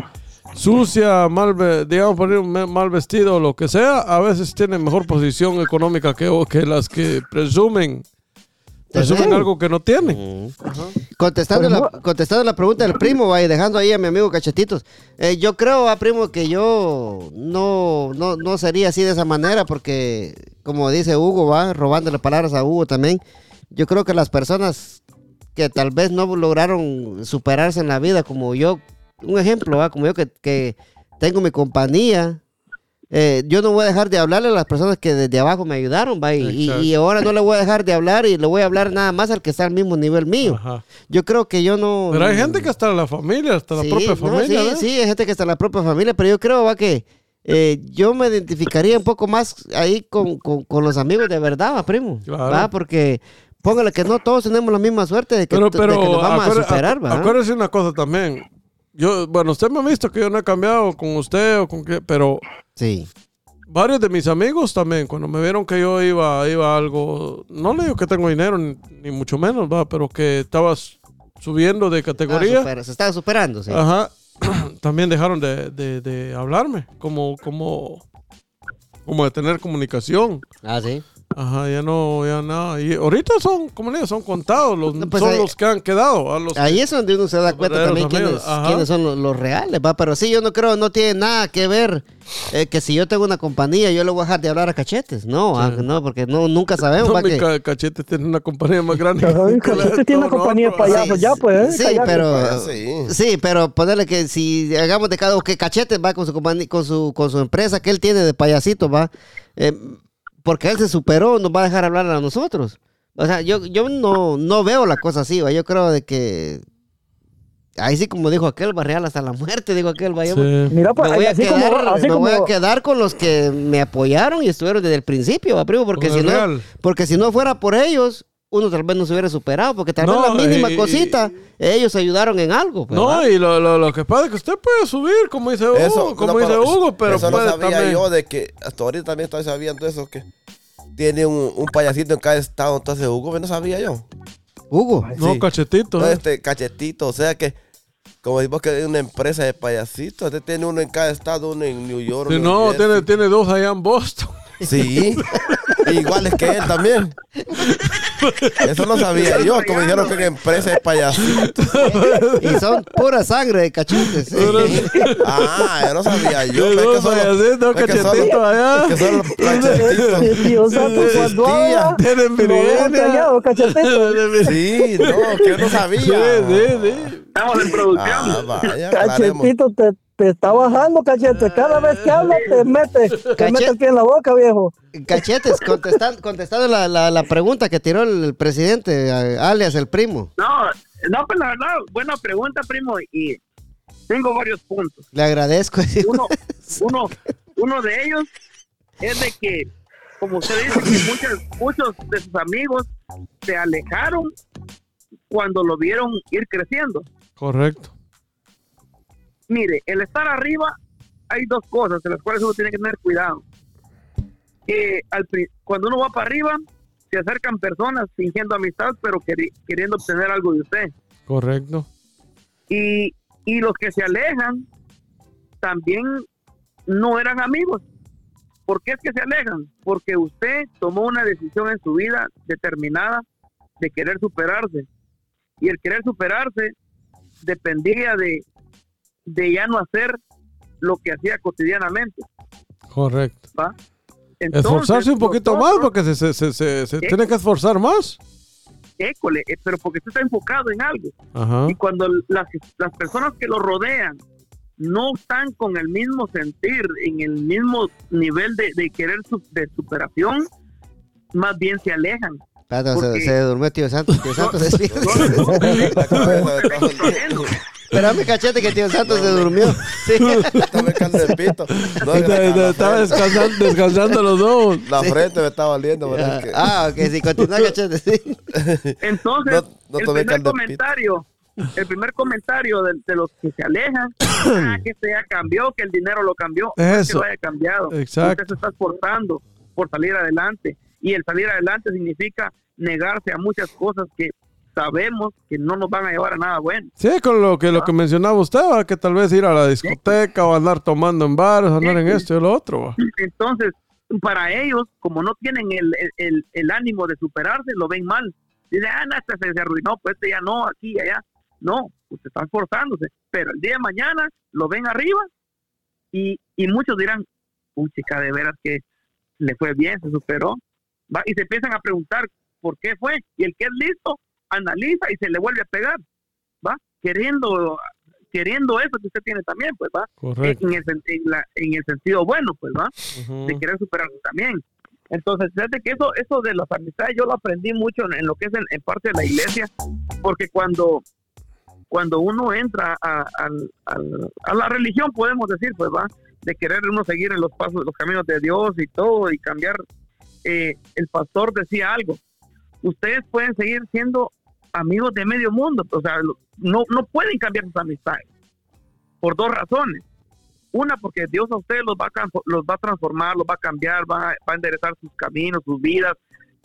sucia, mal, digamos, me- mal vestido o lo que sea, a veces tiene mejor posición económica que, que las que presumen, presumen Sí. algo que no tienen. Contestando, la, contestando la pregunta del primo, va, y dejando ahí a mi amigo Cachetitos. Eh, yo creo, va, primo, que yo no, no, no sería así de esa manera, porque, como dice Hugo, va, robándole palabras a Hugo también. Yo creo que las personas que tal vez no lograron superarse en la vida, como yo, un ejemplo, va, como yo que, que tengo mi compañía. eh, yo no voy a dejar de hablarle a las personas que desde abajo me ayudaron, va, y, y- ahora no le voy a dejar de hablar y le voy a hablar nada más al que está al mismo nivel mío. Ajá. Yo creo que yo no. Pero hay gente que hasta la familia, hasta la propia no, familia, sí, ¿ves? sí, hay gente que está en la propia familia, pero yo creo va que eh, yo me identificaría un poco más ahí con, con- con los amigos de verdad, va, primo. Claro. Va, porque póngale que no todos tenemos la misma suerte de que, Pero, de pero que nos vamos a superar, va. acuérdese una cosa también. Yo, bueno, usted me ha visto que yo no he cambiado con usted o con que, pero Sí. varios de mis amigos también, cuando me vieron que yo iba, iba a algo, no le digo que tengo dinero, ni, ni mucho menos, va, pero que estaba subiendo de Ah, categoría, supera- se estaba superando, sí. ajá, también dejaron de, de- de hablarme, como, como, como de tener comunicación. Ah, sí. Ajá, ya no, ya nada. Y ahorita son, como le digo, son contados, los, No, pues son ahí- los que han quedado. A los que- Ahí es donde uno se da cuenta también quiénes, quiénes son los, los reales, va. Pero sí, yo no creo, no tiene nada que ver eh, que si yo tengo una compañía, yo le voy a dejar de hablar a cachetes. No, ah, no, porque no, nunca sabemos, No, va, mi que- ca- cachete tiene una compañía más grande. Ay, que la de Cachete tiene una compañía de nosotros. payasos, ya pues. Sí, cállate. pero Ah, sí. sí, pero ponerle que si hagamos de cada uno que Cachete va con su compañía, con su con su empresa que él tiene de payasito, va, eh, porque él se superó, nos va a dejar hablar a nosotros. O sea, yo, yo no, no veo la cosa así, va. Yo creo de que ahí sí como dijo aquel, va real hasta la muerte, dijo aquel, va. Yo Sí. Mira, pues, me voy, a así quedar, como, así me voy a quedar con los que me apoyaron y estuvieron desde el principio, va, primo, porque si no, real. porque si no fuera por ellos, uno tal vez no se hubiera superado, porque tal No, vez la mínima y- cosita, ellos ayudaron en algo. pues, No, y lo, lo, lo que pasa es que usted puede subir, como dice Hugo, Eso, como no, dice pero Hugo, pero eso no puede sabía también. yo de que hasta ahorita también estoy sabiendo eso que tiene un, un payasito en cada estado. Entonces, Hugo, no sabía yo. Hugo. No, Sí. cachetito. No, ¿eh? este cachetito, o sea que, como decimos que es una empresa de payasitos, este tiene uno en cada estado, uno en New York. Si New no, tiene, tiene dos allá en Boston. Sí, iguales que él también. Eso no sabía yo, como dijeron que en empresa de payasitos. Y son pura sangre de cachetes. Ah, yo no sabía yo. Es que los- payasitos, es que son los- cachetitos allá. que son los cachetitos. Sí, Santo, cuando habla, Tienen callado, no, que yo no sabía. Sí, sí, sí. Estamos en producción. Ah, vaya. Cachetito te, te está bajando, cachete. Cada vez que habla, te mete, te Cachet- mete el pie en la boca, viejo. Cachetes, contestando, contestando la, la, la pregunta que tiró el presidente, a- alias el primo. No, no, pues la verdad, buena pregunta, primo, y tengo varios puntos. Le agradezco. Uno, uno, uno de ellos es de que, como usted dice, que muchos, muchos de sus amigos se alejaron cuando lo vieron ir creciendo. Correcto. Mire, el estar arriba, hay dos cosas de las cuales uno tiene que tener cuidado. Que al cuando uno va para arriba, se acercan personas fingiendo amistad, pero queri- queriendo obtener algo de usted. Correcto. Y, y los que se alejan también no eran amigos. ¿Por qué es que se alejan? Porque usted tomó una decisión en su vida determinada de querer superarse. Y el querer superarse dependía de, de ya no hacer lo que hacía cotidianamente. Correcto. ¿va? Entonces, Esforzarse un poquito más porque se, se, se, se- se tiene que esforzar más. école, eh, pero porque usted está enfocado en algo. Ajá. Y cuando las, las personas que lo rodean no están con el mismo sentir, en el mismo nivel de, de querer su- de superación, más bien se alejan. Se, Porque- se durmió Tío Santos. Tío Santos Espérame, cachete, que Tío Santos se durmió. Sí. Estaba descansando, descansando los dos. La frente me estaba valiendo, ¿verdad? Que- Ah, ok, sí, continúa, cachete, sí. Entonces, No- no el primer comentario, el primer comentario de, de los que se alejan, ah, que se ya cambió, que el dinero lo cambió, no es que Eso. lo haya cambiado. Exacto. Usted se está esforzando por salir adelante y el salir adelante significa negarse a muchas cosas que sabemos que no nos van a llevar a nada bueno. Sí, con lo que, lo Ah. que mencionaba usted, ¿va? que tal vez ir a la discoteca o andar tomando en bares, andar en esto y lo otro. ¿va? Entonces, para ellos, como no tienen el, el- el- ánimo de superarse, lo ven mal. Dicen, ah, no, este se, se arruinó, pues este ya no, aquí allá. No, usted está esforzándose. Pero el día de mañana lo ven arriba y, y muchos dirán, uy, chica, de veras que le fue bien, se superó. ¿va? Y se empiezan a preguntar por qué fue. Y el que es listo, analiza y se le vuelve a pegar. ¿Va? Queriendo queriendo eso que usted tiene también, pues va, Correcto. en el, en, la- en el sentido bueno, pues va de querer superarse también. Entonces, fíjate que eso, eso de las amistades yo lo aprendí mucho en, en lo que es en, parte de la iglesia, porque cuando, cuando uno entra a, a la religión, podemos decir, pues va, de querer uno seguir en los pasos, los caminos de Dios y todo, y cambiar, eh, el pastor decía algo, ustedes pueden seguir siendo amigos de medio mundo, o sea, no, no pueden cambiar sus amistades, por dos razones. Una, porque Dios a ustedes los va a, los va a transformar, los va a cambiar, va a, va a enderezar sus caminos, sus vidas,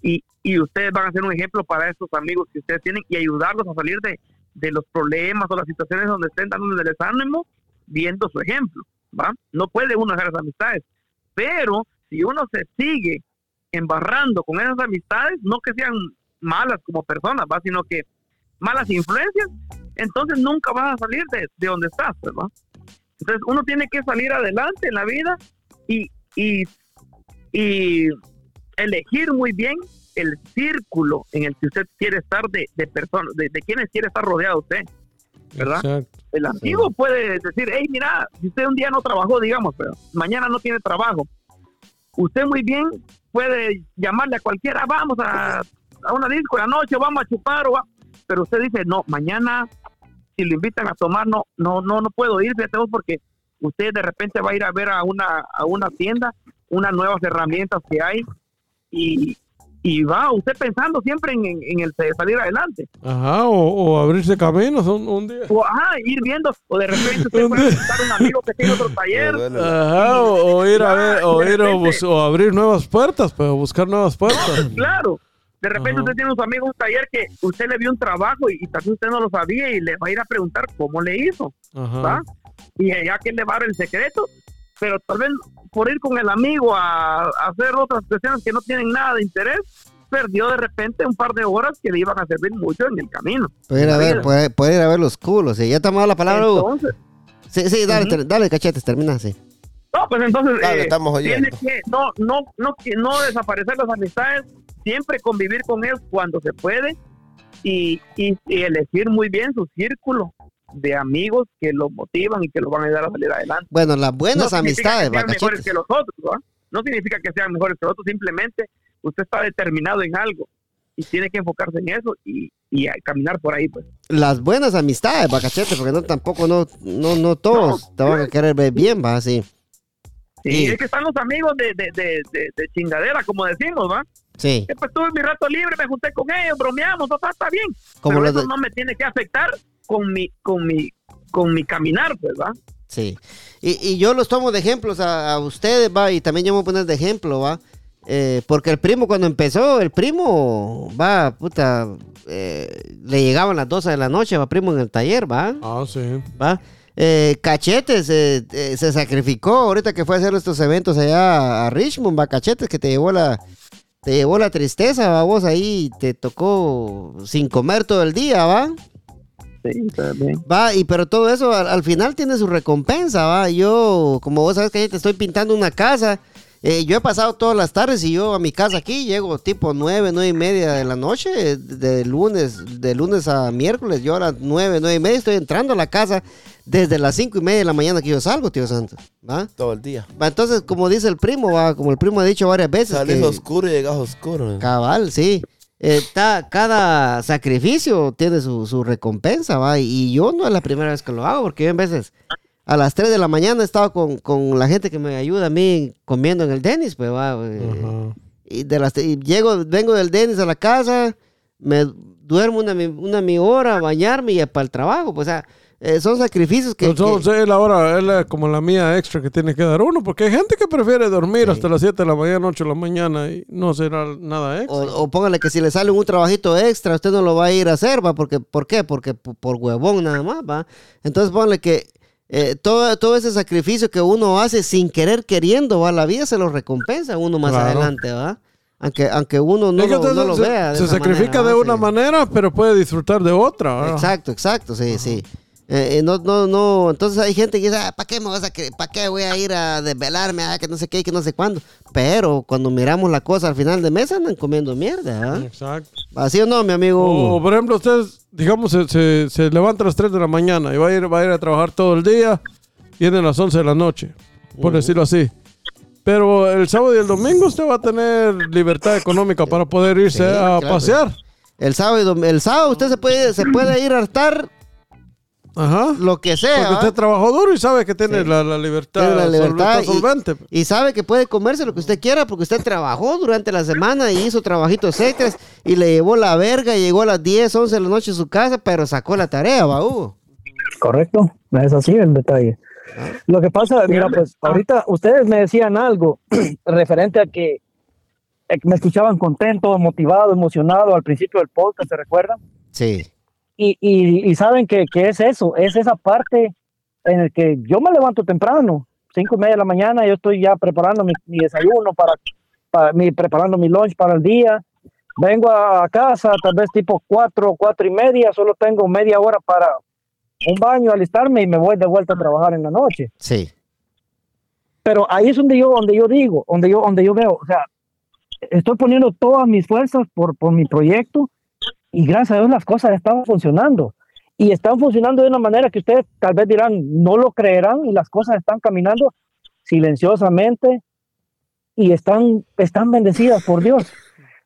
y, y ustedes van a ser un ejemplo para estos amigos que ustedes tienen y ayudarlos a salir de, de los problemas o las situaciones donde estén dando el desánimo, viendo su ejemplo, ¿va? No puede uno dejar esas amistades, pero si uno se sigue embarrando con esas amistades, no que sean malas como personas, ¿va? Sino que malas influencias, entonces nunca vas a salir de, de donde estás, ¿verdad? Entonces uno tiene que salir adelante en la vida y, y, y elegir muy bien el círculo en el que usted quiere estar de, de personas, de, de quienes quiere estar rodeado usted, ¿verdad? Exacto. El amigo puede decir, hey, mira, si usted un día no trabajó, digamos, pero mañana no tiene trabajo, usted muy bien puede llamarle a cualquiera, vamos a, a una disco en la noche, vamos a chupar, o va-". pero usted dice, no, mañana si lo invitan a tomar, no, no, no, no puedo ir, fíjate vos, porque usted de repente va a ir a ver a una, a una tienda unas nuevas herramientas que hay y, y va usted pensando siempre en, en- en el salir adelante. Ajá, o, o abrirse caminos un, un día. O ajá, ir viendo, o de repente usted puede visitar un amigo que tiene otro taller. Ajá, o, o ir a ver, o ir a repente- o abrir nuevas puertas, pero buscar nuevas puertas. Claro. De repente Ajá. usted tiene un amigo en un taller que usted le vio un trabajo y, y tal vez usted no lo sabía y le va a ir a preguntar cómo le hizo, ¿va? Ajá. Y ya que le va a dar el secreto, pero tal vez por ir con el amigo a, a hacer otras cuestiones que no tienen nada de interés, perdió de repente un par de horas que le iban a servir mucho en el camino. Puede ir a ver, puede, puede ir a ver los culos. Sí, ya te la palabra, Hugo. Entonces, Sí, sí, dale, dale, cachetes, termina así. No, pues entonces Dale, eh, estamos oyendo. tiene que no, no, no, que no desaparecer las amistades, siempre convivir con ellos cuando se puede y, y, y elegir muy bien su círculo de amigos que lo motivan y que lo van a ayudar a salir adelante. Bueno, las buenas no amistades, que sean mejores que los otros, ¿va? No significa que sean mejores que los otros, simplemente usted está determinado en algo y tiene que enfocarse en eso y, y a caminar por ahí, pues. Las buenas amistades, va, cachetes, porque no tampoco, no, no, no todos te van a querer ver bien, va, así. Sí, Sí. es que están los amigos de, de, de, de, de chingadera, como decimos, ¿va? Sí, Eh, pues tuve mi rato libre, me junté con ellos, bromeamos, papá, está bien. como pero los eso de- no me tiene que afectar con mi, con mi, con mi caminar, pues, ¿va? Sí. Y, y yo los tomo de ejemplos a, a ustedes, va, y también yo me voy a poner de ejemplo, va. Eh, porque el primo cuando empezó, el primo, va, puta, eh, le llegaban las 12 de la noche, va, primo en el taller, va. Ah, sí. ¿va? Eh, Cachetes eh, eh, se sacrificó ahorita que fue a hacer estos eventos allá a Richmond, va Cachetes que te llevó la te llevó la tristeza, va vos ahí te tocó sin comer todo el día, va. Sí, también. Va, y pero todo eso al, al final tiene su recompensa, va. Yo, como vos sabes que te estoy pintando una casa, eh, yo he pasado todas las tardes y yo a mi casa aquí llego tipo nueve, nueve y media de la noche, de lunes, de lunes a miércoles, yo a las nueve, nueve y media estoy entrando a la casa desde las cinco y media de la mañana que yo salgo, tío Santos, ¿va? Todo el día. Va, Entonces, como dice el primo, va, como el primo ha dicho varias veces, Salís que- oscuro y llegas oscuro. Cabal, sí. Eh, ta- cada sacrificio tiene su, su recompensa, va. Y yo no es la primera vez que lo hago, porque yo en veces a las 3 de la mañana he estado con, con la gente que me ayuda a mí comiendo en el Denis, pues va. eh, Ajá. y de las y llego, vengo del Denis a la casa, me duermo una, una mi hora a bañarme y para el trabajo. Pues, o sea, eh, son sacrificios que. Entonces, que- es la hora, es la- como la mía extra que tiene que dar uno, porque hay gente que prefiere dormir Sí. hasta las 7 de la mañana, 8 de la mañana y no será nada extra. o, o póngale que si le sale un trabajito extra, usted no lo va a ir a hacer, ¿va? Porque, ¿Por qué? Porque por huevón nada más, ¿va? Entonces póngale que eh, todo, todo ese sacrificio que uno hace sin querer queriendo, ¿va? La vida se lo recompensa a uno más Claro. adelante, ¿va? Aunque, aunque uno no, Es que lo, no entonces lo se, vea. de se sacrifica manera, de una Sí. manera, pero puede disfrutar de otra. ¿verdad? Exacto, exacto, sí, sí. Eh, eh, no, no, no. Entonces hay gente que dice, ¿para qué me vas a ¿Para qué voy a ir a desvelarme? Ah, que no sé qué, que no sé cuándo. Pero cuando miramos la cosa al final de mes andan comiendo mierda. ¿ah? Exacto. ¿Así o no, mi amigo? O, por ejemplo, usted, digamos, se, se, se levanta a las 3 de la mañana y va a ir, va a, ir a trabajar todo el día, viene a las 11 de la noche, por decirlo así. Pero el sábado y el domingo usted va a tener libertad económica para poder irse Sí, a claro. pasear. El sábado, y el sábado usted se puede, se puede ir a hartar Ajá. lo que sea. Porque usted trabajó duro y sabe que tiene Sí. la, la libertad, Tiene la libertad solvente. y, sabe que puede comerse lo que usted quiera porque usted trabajó durante la semana y hizo trabajitos extras y le llevó la verga y llegó a las 10, 11 de la noche a su casa, pero sacó la tarea, va, Hugo. Correcto, es así el detalle. Lo que pasa, mira, pues ahorita ustedes me decían algo referente a que eh, me escuchaban contento, motivado, emocionado al principio del podcast, ¿se recuerdan? Sí. Y, y, y saben que, que es eso, es esa parte en el que yo me levanto temprano, cinco y media de la mañana, yo estoy ya preparando mi, mi desayuno, para, para mi, preparando mi lunch para el día. Vengo a casa, tal vez tipo cuatro, cuatro y media, solo tengo media hora para un baño, alistarme y me voy de vuelta a trabajar en la noche. Sí. Pero ahí es donde yo, donde yo digo, donde yo, donde yo veo, o sea, estoy poniendo todas mis fuerzas por, por mi proyecto y gracias a Dios las cosas están funcionando. Y están funcionando de una manera que ustedes tal vez dirán, no lo creerán y las cosas están caminando silenciosamente y están, están bendecidas por Dios.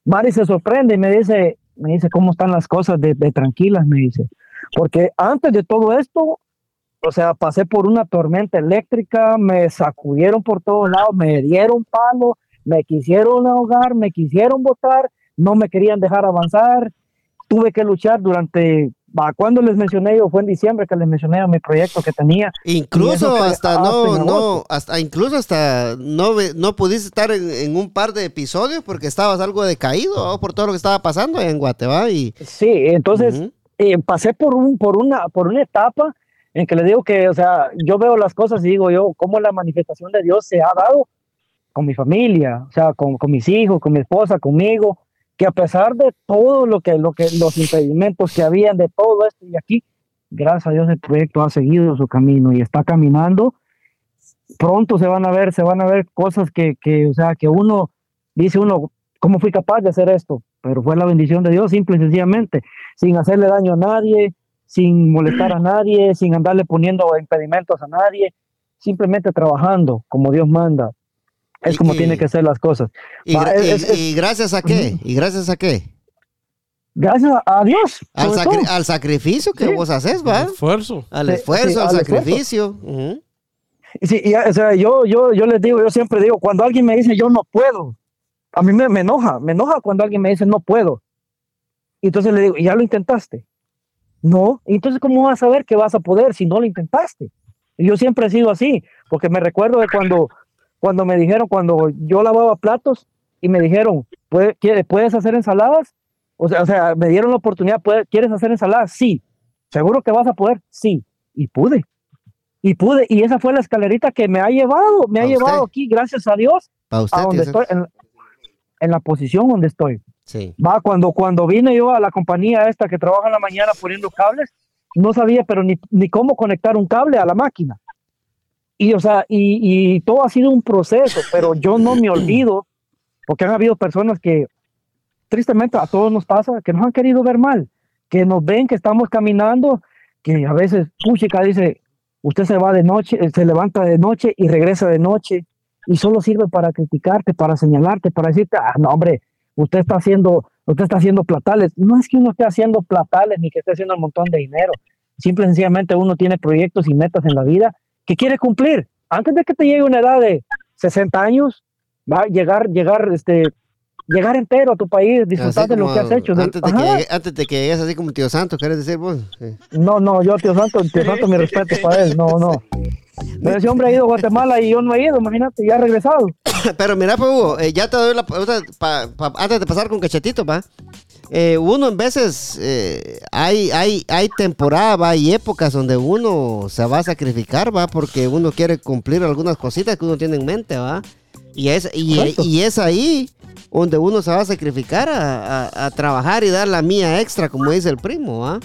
Mari se sorprende y me dice, me dice, ¿cómo están las cosas de, de tranquilas? Me dice, porque antes de todo esto, o sea, pasé por una tormenta eléctrica, me sacudieron por todos lados, me dieron palo, me quisieron ahogar, me quisieron botar, no me querían dejar avanzar. Tuve que luchar durante, ¿a cuando les mencioné yo? Fue en diciembre que les mencioné mi proyecto que tenía. Incluso que- hasta no, no, hasta incluso hasta no, no pudiste estar en, en un par de episodios porque estabas algo decaído ¿no? por todo lo que estaba pasando en Guatemala y Sí, entonces Ujú. eh, pasé por, un, por, una, por una etapa en que les digo que, o sea, yo veo las cosas y digo yo, cómo la manifestación de Dios se ha dado con mi familia, o sea, con, con mis hijos, con mi esposa, conmigo, que a pesar de todo lo que, lo que, los impedimentos que habían, de todo esto y aquí, gracias a Dios el proyecto ha seguido su camino y está caminando. Pronto se van a ver, se van a ver cosas que, que o sea, que uno dice uno, ¿cómo fui capaz de hacer esto? Pero fue la bendición de Dios, simple y sencillamente, sin hacerle daño a nadie, sin molestar a nadie, sin andarle poniendo impedimentos a nadie, simplemente trabajando como Dios manda. Es Y- como y- tiene que ser las cosas. y, Va, gra- es- y- es- es- y gracias a qué y gracias a qué Gracias a Dios. al, sacri- al sacrificio que Sí. vos haces va Esfuerzo. al esfuerzo sí, al al esfuerzo. sacrificio Ujú. Sí, y, o sea, yo, yo, yo les digo, yo siempre digo, cuando alguien me dice yo no puedo, a mí me, me enoja, me enoja cuando alguien me dice no puedo. Y entonces le digo, ¿y ya lo intentaste? No, y entonces ¿cómo vas a saber que vas a poder si no lo intentaste? Yo siempre he sido así, porque me recuerdo de cuando, cuando me dijeron, cuando yo lavaba platos y me dijeron, "¿Puede- quiere- ¿puedes hacer ensaladas? O sea, o sea, me dieron la oportunidad, ¿puede- ¿quieres hacer ensaladas? Sí. ¿Seguro que vas a poder? Sí. Y pude. Y pude. Y esa fue la escalerita que me ha llevado, me ha llevado aquí, gracias a Dios, usted, a donde estoy, en, en la posición donde estoy. Sí. Va, cuando, cuando vine yo a la compañía esta que trabaja en la mañana poniendo cables, no sabía, pero ni, ni cómo conectar un cable a la máquina. Y, o sea, y, todo ha sido un proceso, pero yo no me olvido, porque han habido personas que, tristemente, a todos nos pasa, que nos han querido ver mal, que nos ven que estamos caminando, que a veces, puchica, dice, usted se va de noche, eh, se levanta de noche y regresa de noche, y solo sirve para criticarte, para señalarte, para decirte, ah, no, hombre, usted está haciendo, usted está haciendo platales. No es que uno esté haciendo platales ni que esté haciendo un montón de dinero. Simple y sencillamente uno tiene proyectos y metas en la vida que quiere cumplir. Antes de que te llegue una edad de 60 años, va a llegar, llegar, este, llegar entero a tu país, disfrutar de lo que has hecho. Antes de, que Ajá. antes de que llegues así como tío Santo, ¿quieres decir vos? Sí. No, no, yo, tío Santo, tío Santo, mi respeto para él. No, no. Pero ese hombre ha ido a Guatemala y yo no he ido, imagínate, ya ha regresado. Pero mira, pues, Hugo, eh, ya te doy la pregunta pa- pa- antes de pasar con cachetito, va. Eh, uno en veces eh, hay, hay, hay temporada, va, hay épocas donde uno se va a sacrificar, va, porque uno quiere cumplir algunas cositas que uno tiene en mente, va. Y es, y, es ahí donde uno se va a sacrificar a, a- a trabajar y dar la mía extra, como dice el primo, va.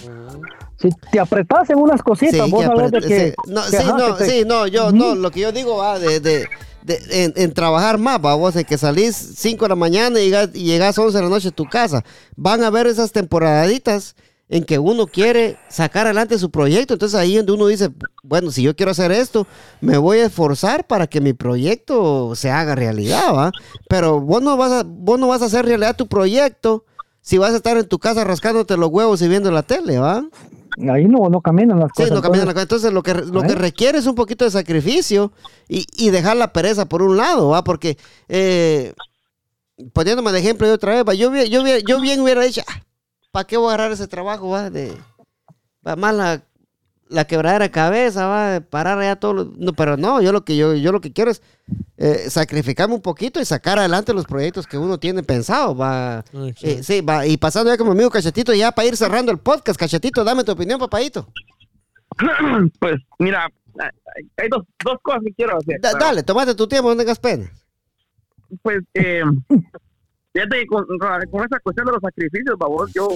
Si te apretas en unas cositas, Sí, vos sabés de que... sí, no, que, sí, ajá, no, que te- sí, no, yo, no, lo que yo digo va de, de, en, trabajar más, va, vos, en que salís 5 de la mañana y llegas, y llegas 11 de la noche a tu casa. Van a haber esas temporaditas en que uno quiere sacar adelante su proyecto. Entonces ahí donde uno dice, bueno, si yo quiero hacer esto, me voy a esforzar para que mi proyecto se haga realidad, ¿va? Pero vos no vas a, vos no vas a hacer realidad tu proyecto si vas a estar en tu casa rascándote los huevos y viendo la tele, ¿va? Ahí no, no caminan las Sí, cosas. no caminan la entonces- cosa. Entonces, lo que, lo que requiere es un poquito de sacrificio y, y dejar la pereza por un lado, ¿va? Porque, eh, poniéndome de ejemplo de otra vez, ¿va? Yo, yo, hubiera- yo bien hubiera dicho, ¿para qué voy a agarrar ese trabajo, va? De, va más la, la quebradera de cabeza, va, de parar allá todo. lo- no, pero no, yo lo que yo, yo lo que quiero es eh, sacrificarme un poquito y sacar adelante los proyectos que uno tiene pensado, va. Eh, sí, va. Y pasando ya como amigo Cachetito, ya para ir cerrando el podcast, Cachetito, dame tu opinión, papadito. Pues mira, hay- dos, dos cosas que quiero hacer. Da- pero, dale, tomate tu tiempo, no tengas pena. Pues, eh, fíjate que con, con esa cuestión de los sacrificios, babos, yo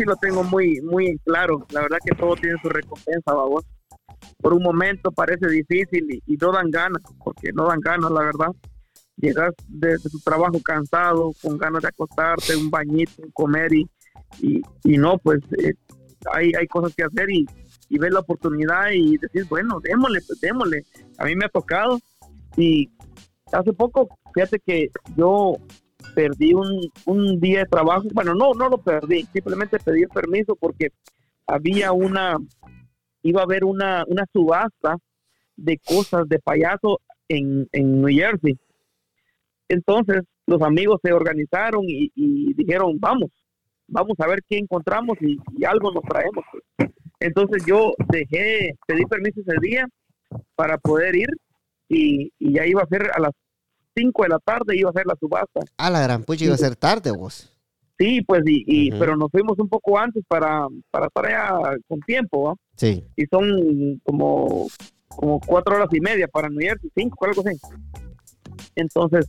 sí lo tengo muy, muy claro. La verdad que todo tiene su recompensa, babos. Por un momento parece difícil y, no dan ganas, porque no dan ganas, la verdad. Llegas de, de tu trabajo cansado, con ganas de acostarte, un bañito, comer y, y, no, pues eh, hay, hay cosas que hacer y, y ves la oportunidad y decir, bueno, démosle, pues démosle. A mí me ha tocado y hace poco, fíjate que yo perdí un, un día de trabajo. Bueno, no, no lo perdí, simplemente pedí permiso porque había una, iba a haber una, una subasta de cosas de payaso en, en New Jersey. Entonces, los amigos se organizaron y, dijeron, vamos, vamos a ver qué encontramos y, algo nos traemos. Entonces yo dejé, pedí permiso ese día para poder ir y, y ya iba a ser a las 5 de la tarde, iba a ser la subasta. A la gran pucha, iba a ser tarde, vos. Sí, pues, y, y- pero nos fuimos un poco antes para, para estar allá con tiempo, ¿va? Sí. Y son como, como cuatro horas y media para New Jersey, cinco, algo así. Entonces,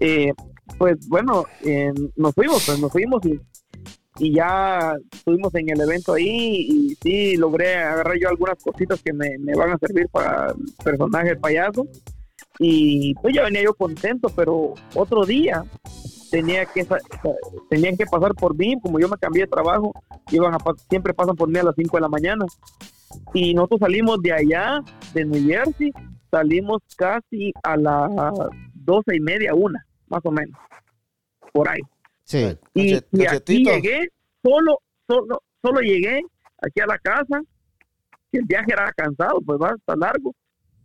eh, pues bueno, eh, nos fuimos, pues nos fuimos y, y ya estuvimos en el evento ahí y sí logré agarrar yo algunas cositas que me, me van a servir para el personaje del payaso. Y pues ya venía yo contento, pero otro día tenía que tenían que pasar por mí, como yo me cambié de trabajo, iban a siempre pasan por mí a las 5 de la mañana. Y nosotros salimos de allá, de New Jersey, salimos casi a las doce y media, una, más o menos, por ahí. Sí. Y, y aquí llegué, solo, solo, solo llegué aquí a la casa, que el viaje era cansado, pues va, está largo,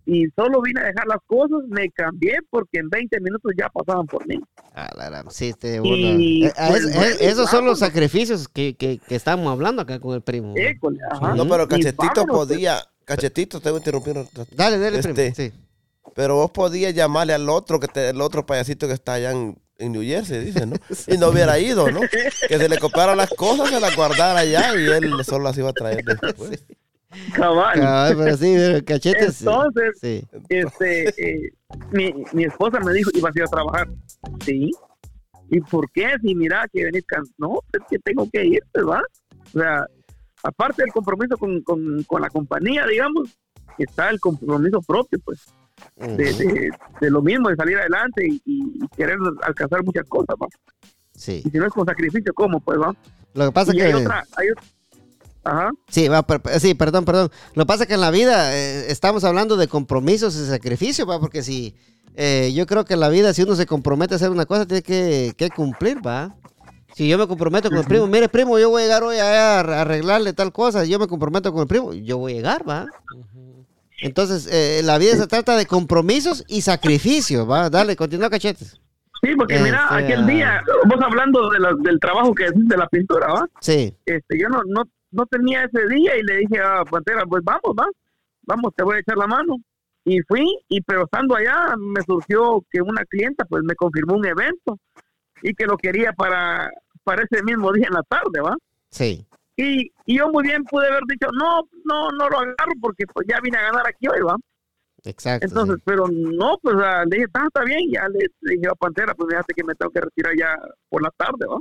y solo vine a dejar las cosas, me cambié porque en 20 minutos ya pasaban por mí. La sí, te Y, Eh, eh, pues, es- bueno, es- esos son los sacrificios que, que, que estamos hablando acá con el primo. ¿no? École, ajá. No, pero Cachetito vámonos, pues. podía, Cachetito, te voy a interrumpir. un rato. Dale, dale, primo. Este, Sí. Pero vos podías llamarle al otro, que te- el otro payasito que está allá en, en New Jersey, dice, ¿no? Y no hubiera ido, ¿no? Que se le copiara las cosas, se las guardara allá y él solo las iba a traer después. Cabal. Cabal, pero sí, pero cachetes. Entonces, Sí. este, eh, mi, mi esposa me dijo, ¿ibas a ir a trabajar? Sí. ¿Y por qué? Si mira que venís cansado. No, es que tengo que ir, ¿verdad? O sea, aparte del compromiso con, con, con la compañía, digamos, está el compromiso propio, pues, de, de, de lo mismo, de salir adelante y, y querer alcanzar muchas cosas, ¿va? Sí. Y si no es con sacrificio, ¿cómo? Pues, ¿va? Lo que pasa y que. hay otra, hay otra- Ajá. Sí, va, per- sí, perdón, perdón. Lo que pasa es que en la vida eh, estamos hablando de compromisos y sacrificios, va, porque si eh, yo creo que en la vida si uno se compromete a hacer una cosa tiene que, que cumplir, va. Si yo me comprometo con el primo, mire primo, yo voy a llegar hoy a a arreglarle tal cosa, yo me comprometo con el primo, yo voy a llegar, va. Entonces, eh, la vida se trata de compromisos y sacrificios, va. Dale, continúa cachetes. Sí, porque Este, mira, aquel ah. día, vos hablando de la- del trabajo que haces de la pintura, ¿va? Sí, Este, yo no, no, no tenía ese día y le dije a Pantera, pues vamos, va, vamos, te voy a echar la mano. Y fui, y pero estando allá me surgió que una clienta pues me confirmó un evento y que lo quería para, para ese mismo día en la tarde, ¿va? sí. Y, y yo muy bien pude haber dicho, no, no, no lo agarro porque pues ya vine a ganar aquí hoy, ¿va? Exacto. Entonces, sí. pero no, pues ah, le dije, "Ah, está bien, ya le, le dije a Pantera, pues fíjate que me tengo que retirar ya por la tarde, ¿va?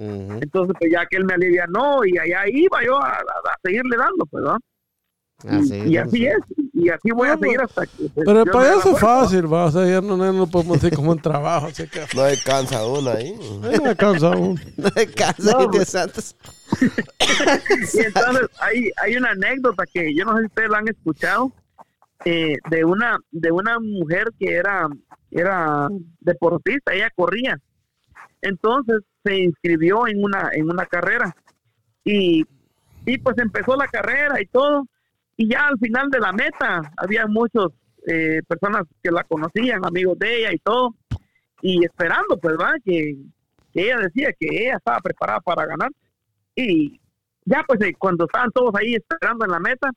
Entonces, pues ya que él me alivianó y allá iba yo a, a- a seguirle dando, pues, ¿no? Así, y, y así es, y así voy a No, seguir hasta que... pues, Pero el payaso es fácil, va. O sea, ya no, no podemos decir como un trabajo. Así que No descansa uno ahí. ahí me cansa uno. No te cansas, No, pues. santos. Y entonces hay, hay una anécdota que yo no sé si ustedes la han escuchado, eh, de una de una mujer que era, era deportista, ella corría. Entonces se inscribió en una, en una carrera y, y pues empezó la carrera y todo. Y ya al final de la meta había muchas personas que la conocían, amigos de ella y todo. Y esperando, pues, que, que ella decía que ella estaba preparada para ganar. Y ya, pues, eh, cuando estaban todos ahí esperando en la meta,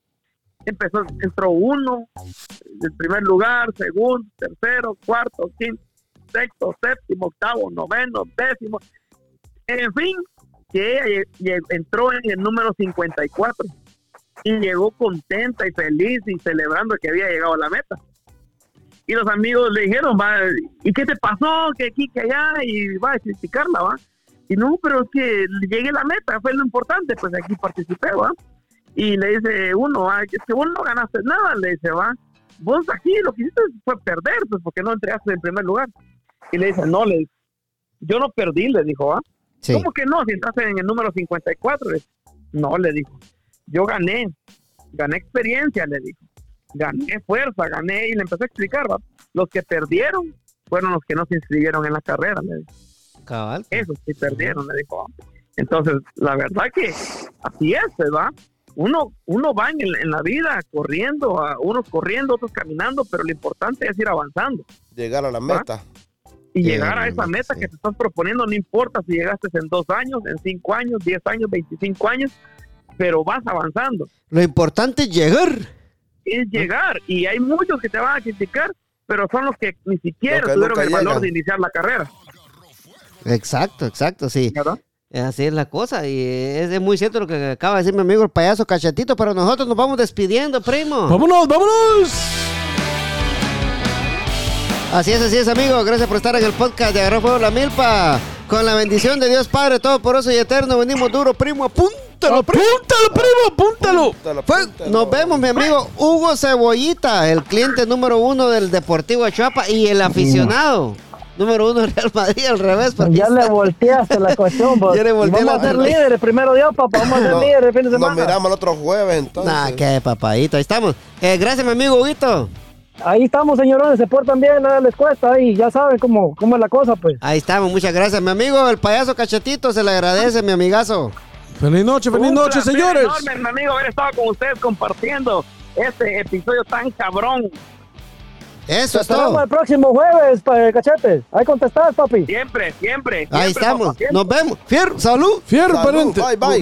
empezó, entró uno, el primer lugar, segundo, tercero, cuarto, quinto, sexto, séptimo, octavo, noveno, décimo. En fin, que ella entró en el número 54 y llegó contenta y feliz y celebrando que había llegado a la meta. Y los amigos le dijeron, va, ¿y qué te pasó? Que aquí, que allá, y va a criticarla, va. Y no, pero es que llegué a la meta, fue lo importante, pues aquí participé, va. Y le dice uno, "Ah, es que vos no ganaste nada, le dice, va. Vos aquí lo que hiciste fue perder, pues porque no entregaste en primer lugar. Y le dice, no, le dice, yo no perdí, le dijo, va. Sí. ¿Cómo que no? Si entraste en el número 54. Le dice, no, le dijo. Yo gané. Gané experiencia, le dijo. Gané fuerza, gané. Y le empezó a explicar, ¿va? Los que perdieron fueron los que no se inscribieron en la carrera, le dijo. Cabal. Esos sí perdieron, le dijo. ¿va? Entonces, la verdad que así es, ¿verdad? Uno, uno va en, el- en la vida corriendo, a- unos corriendo, otros caminando, pero lo importante es ir avanzando Llegar a la meta. Y Bien, llegar a esa meta sí. que te estás proponiendo, no importa si llegaste en dos años, en cinco años, diez años, veinticinco años, pero vas avanzando. Lo importante es llegar. Es llegar y hay muchos que te van a criticar, pero son los que ni siquiera que tuvieron el valor llegan. de iniciar la carrera, Exacto, exacto, sí. ¿verdad? Así es la cosa y es, es muy cierto lo que acaba de decir mi amigo el payaso cachetito, pero nosotros nos vamos despidiendo, primo. ¡Vámonos, vámonos! Así es, así es, amigo. Gracias por estar en el podcast de Agarró Fuego la Milpa. Con la bendición de Dios Padre Todopoderoso y Eterno, venimos duro, primo. Apúntalo, primo. ¡Apúntalo, primo! ¡Apúntalo! Apúntalo, nos vemos, mi amigo Hugo Cebollita, el cliente número uno del Deportivo Chuapa y el aficionado número uno del Real Madrid, al revés. Ya le volteaste la cuestión. Ya le volteé Vamos la a ser líderes, primero Dios, papá. Vamos a ser No, líderes el fin de Nos semana. miramos el otro jueves, entonces. Nah, qué papadito, ahí estamos. Eh, gracias, mi amigo Huguito. Ahí estamos, señorones. Se portan bien, nada les cuesta. Ahí ya saben cómo, cómo es la cosa, pues. Ahí estamos, muchas gracias. Mi amigo, el payaso cachetito, se le agradece, mi amigazo. ¡Feliz noche, feliz Un noche, señores! enorme, mi amigo, haber estado con ustedes compartiendo este episodio tan cabrón. Eso Te es todo. el próximo jueves, pa- cachetes. Ahí contestás, papi. Siempre, siempre. Ahí siempre, estamos. papá, siempre. Nos vemos. Fierro, salud. ¡Fierro, Salud, pariente! Bye, bye.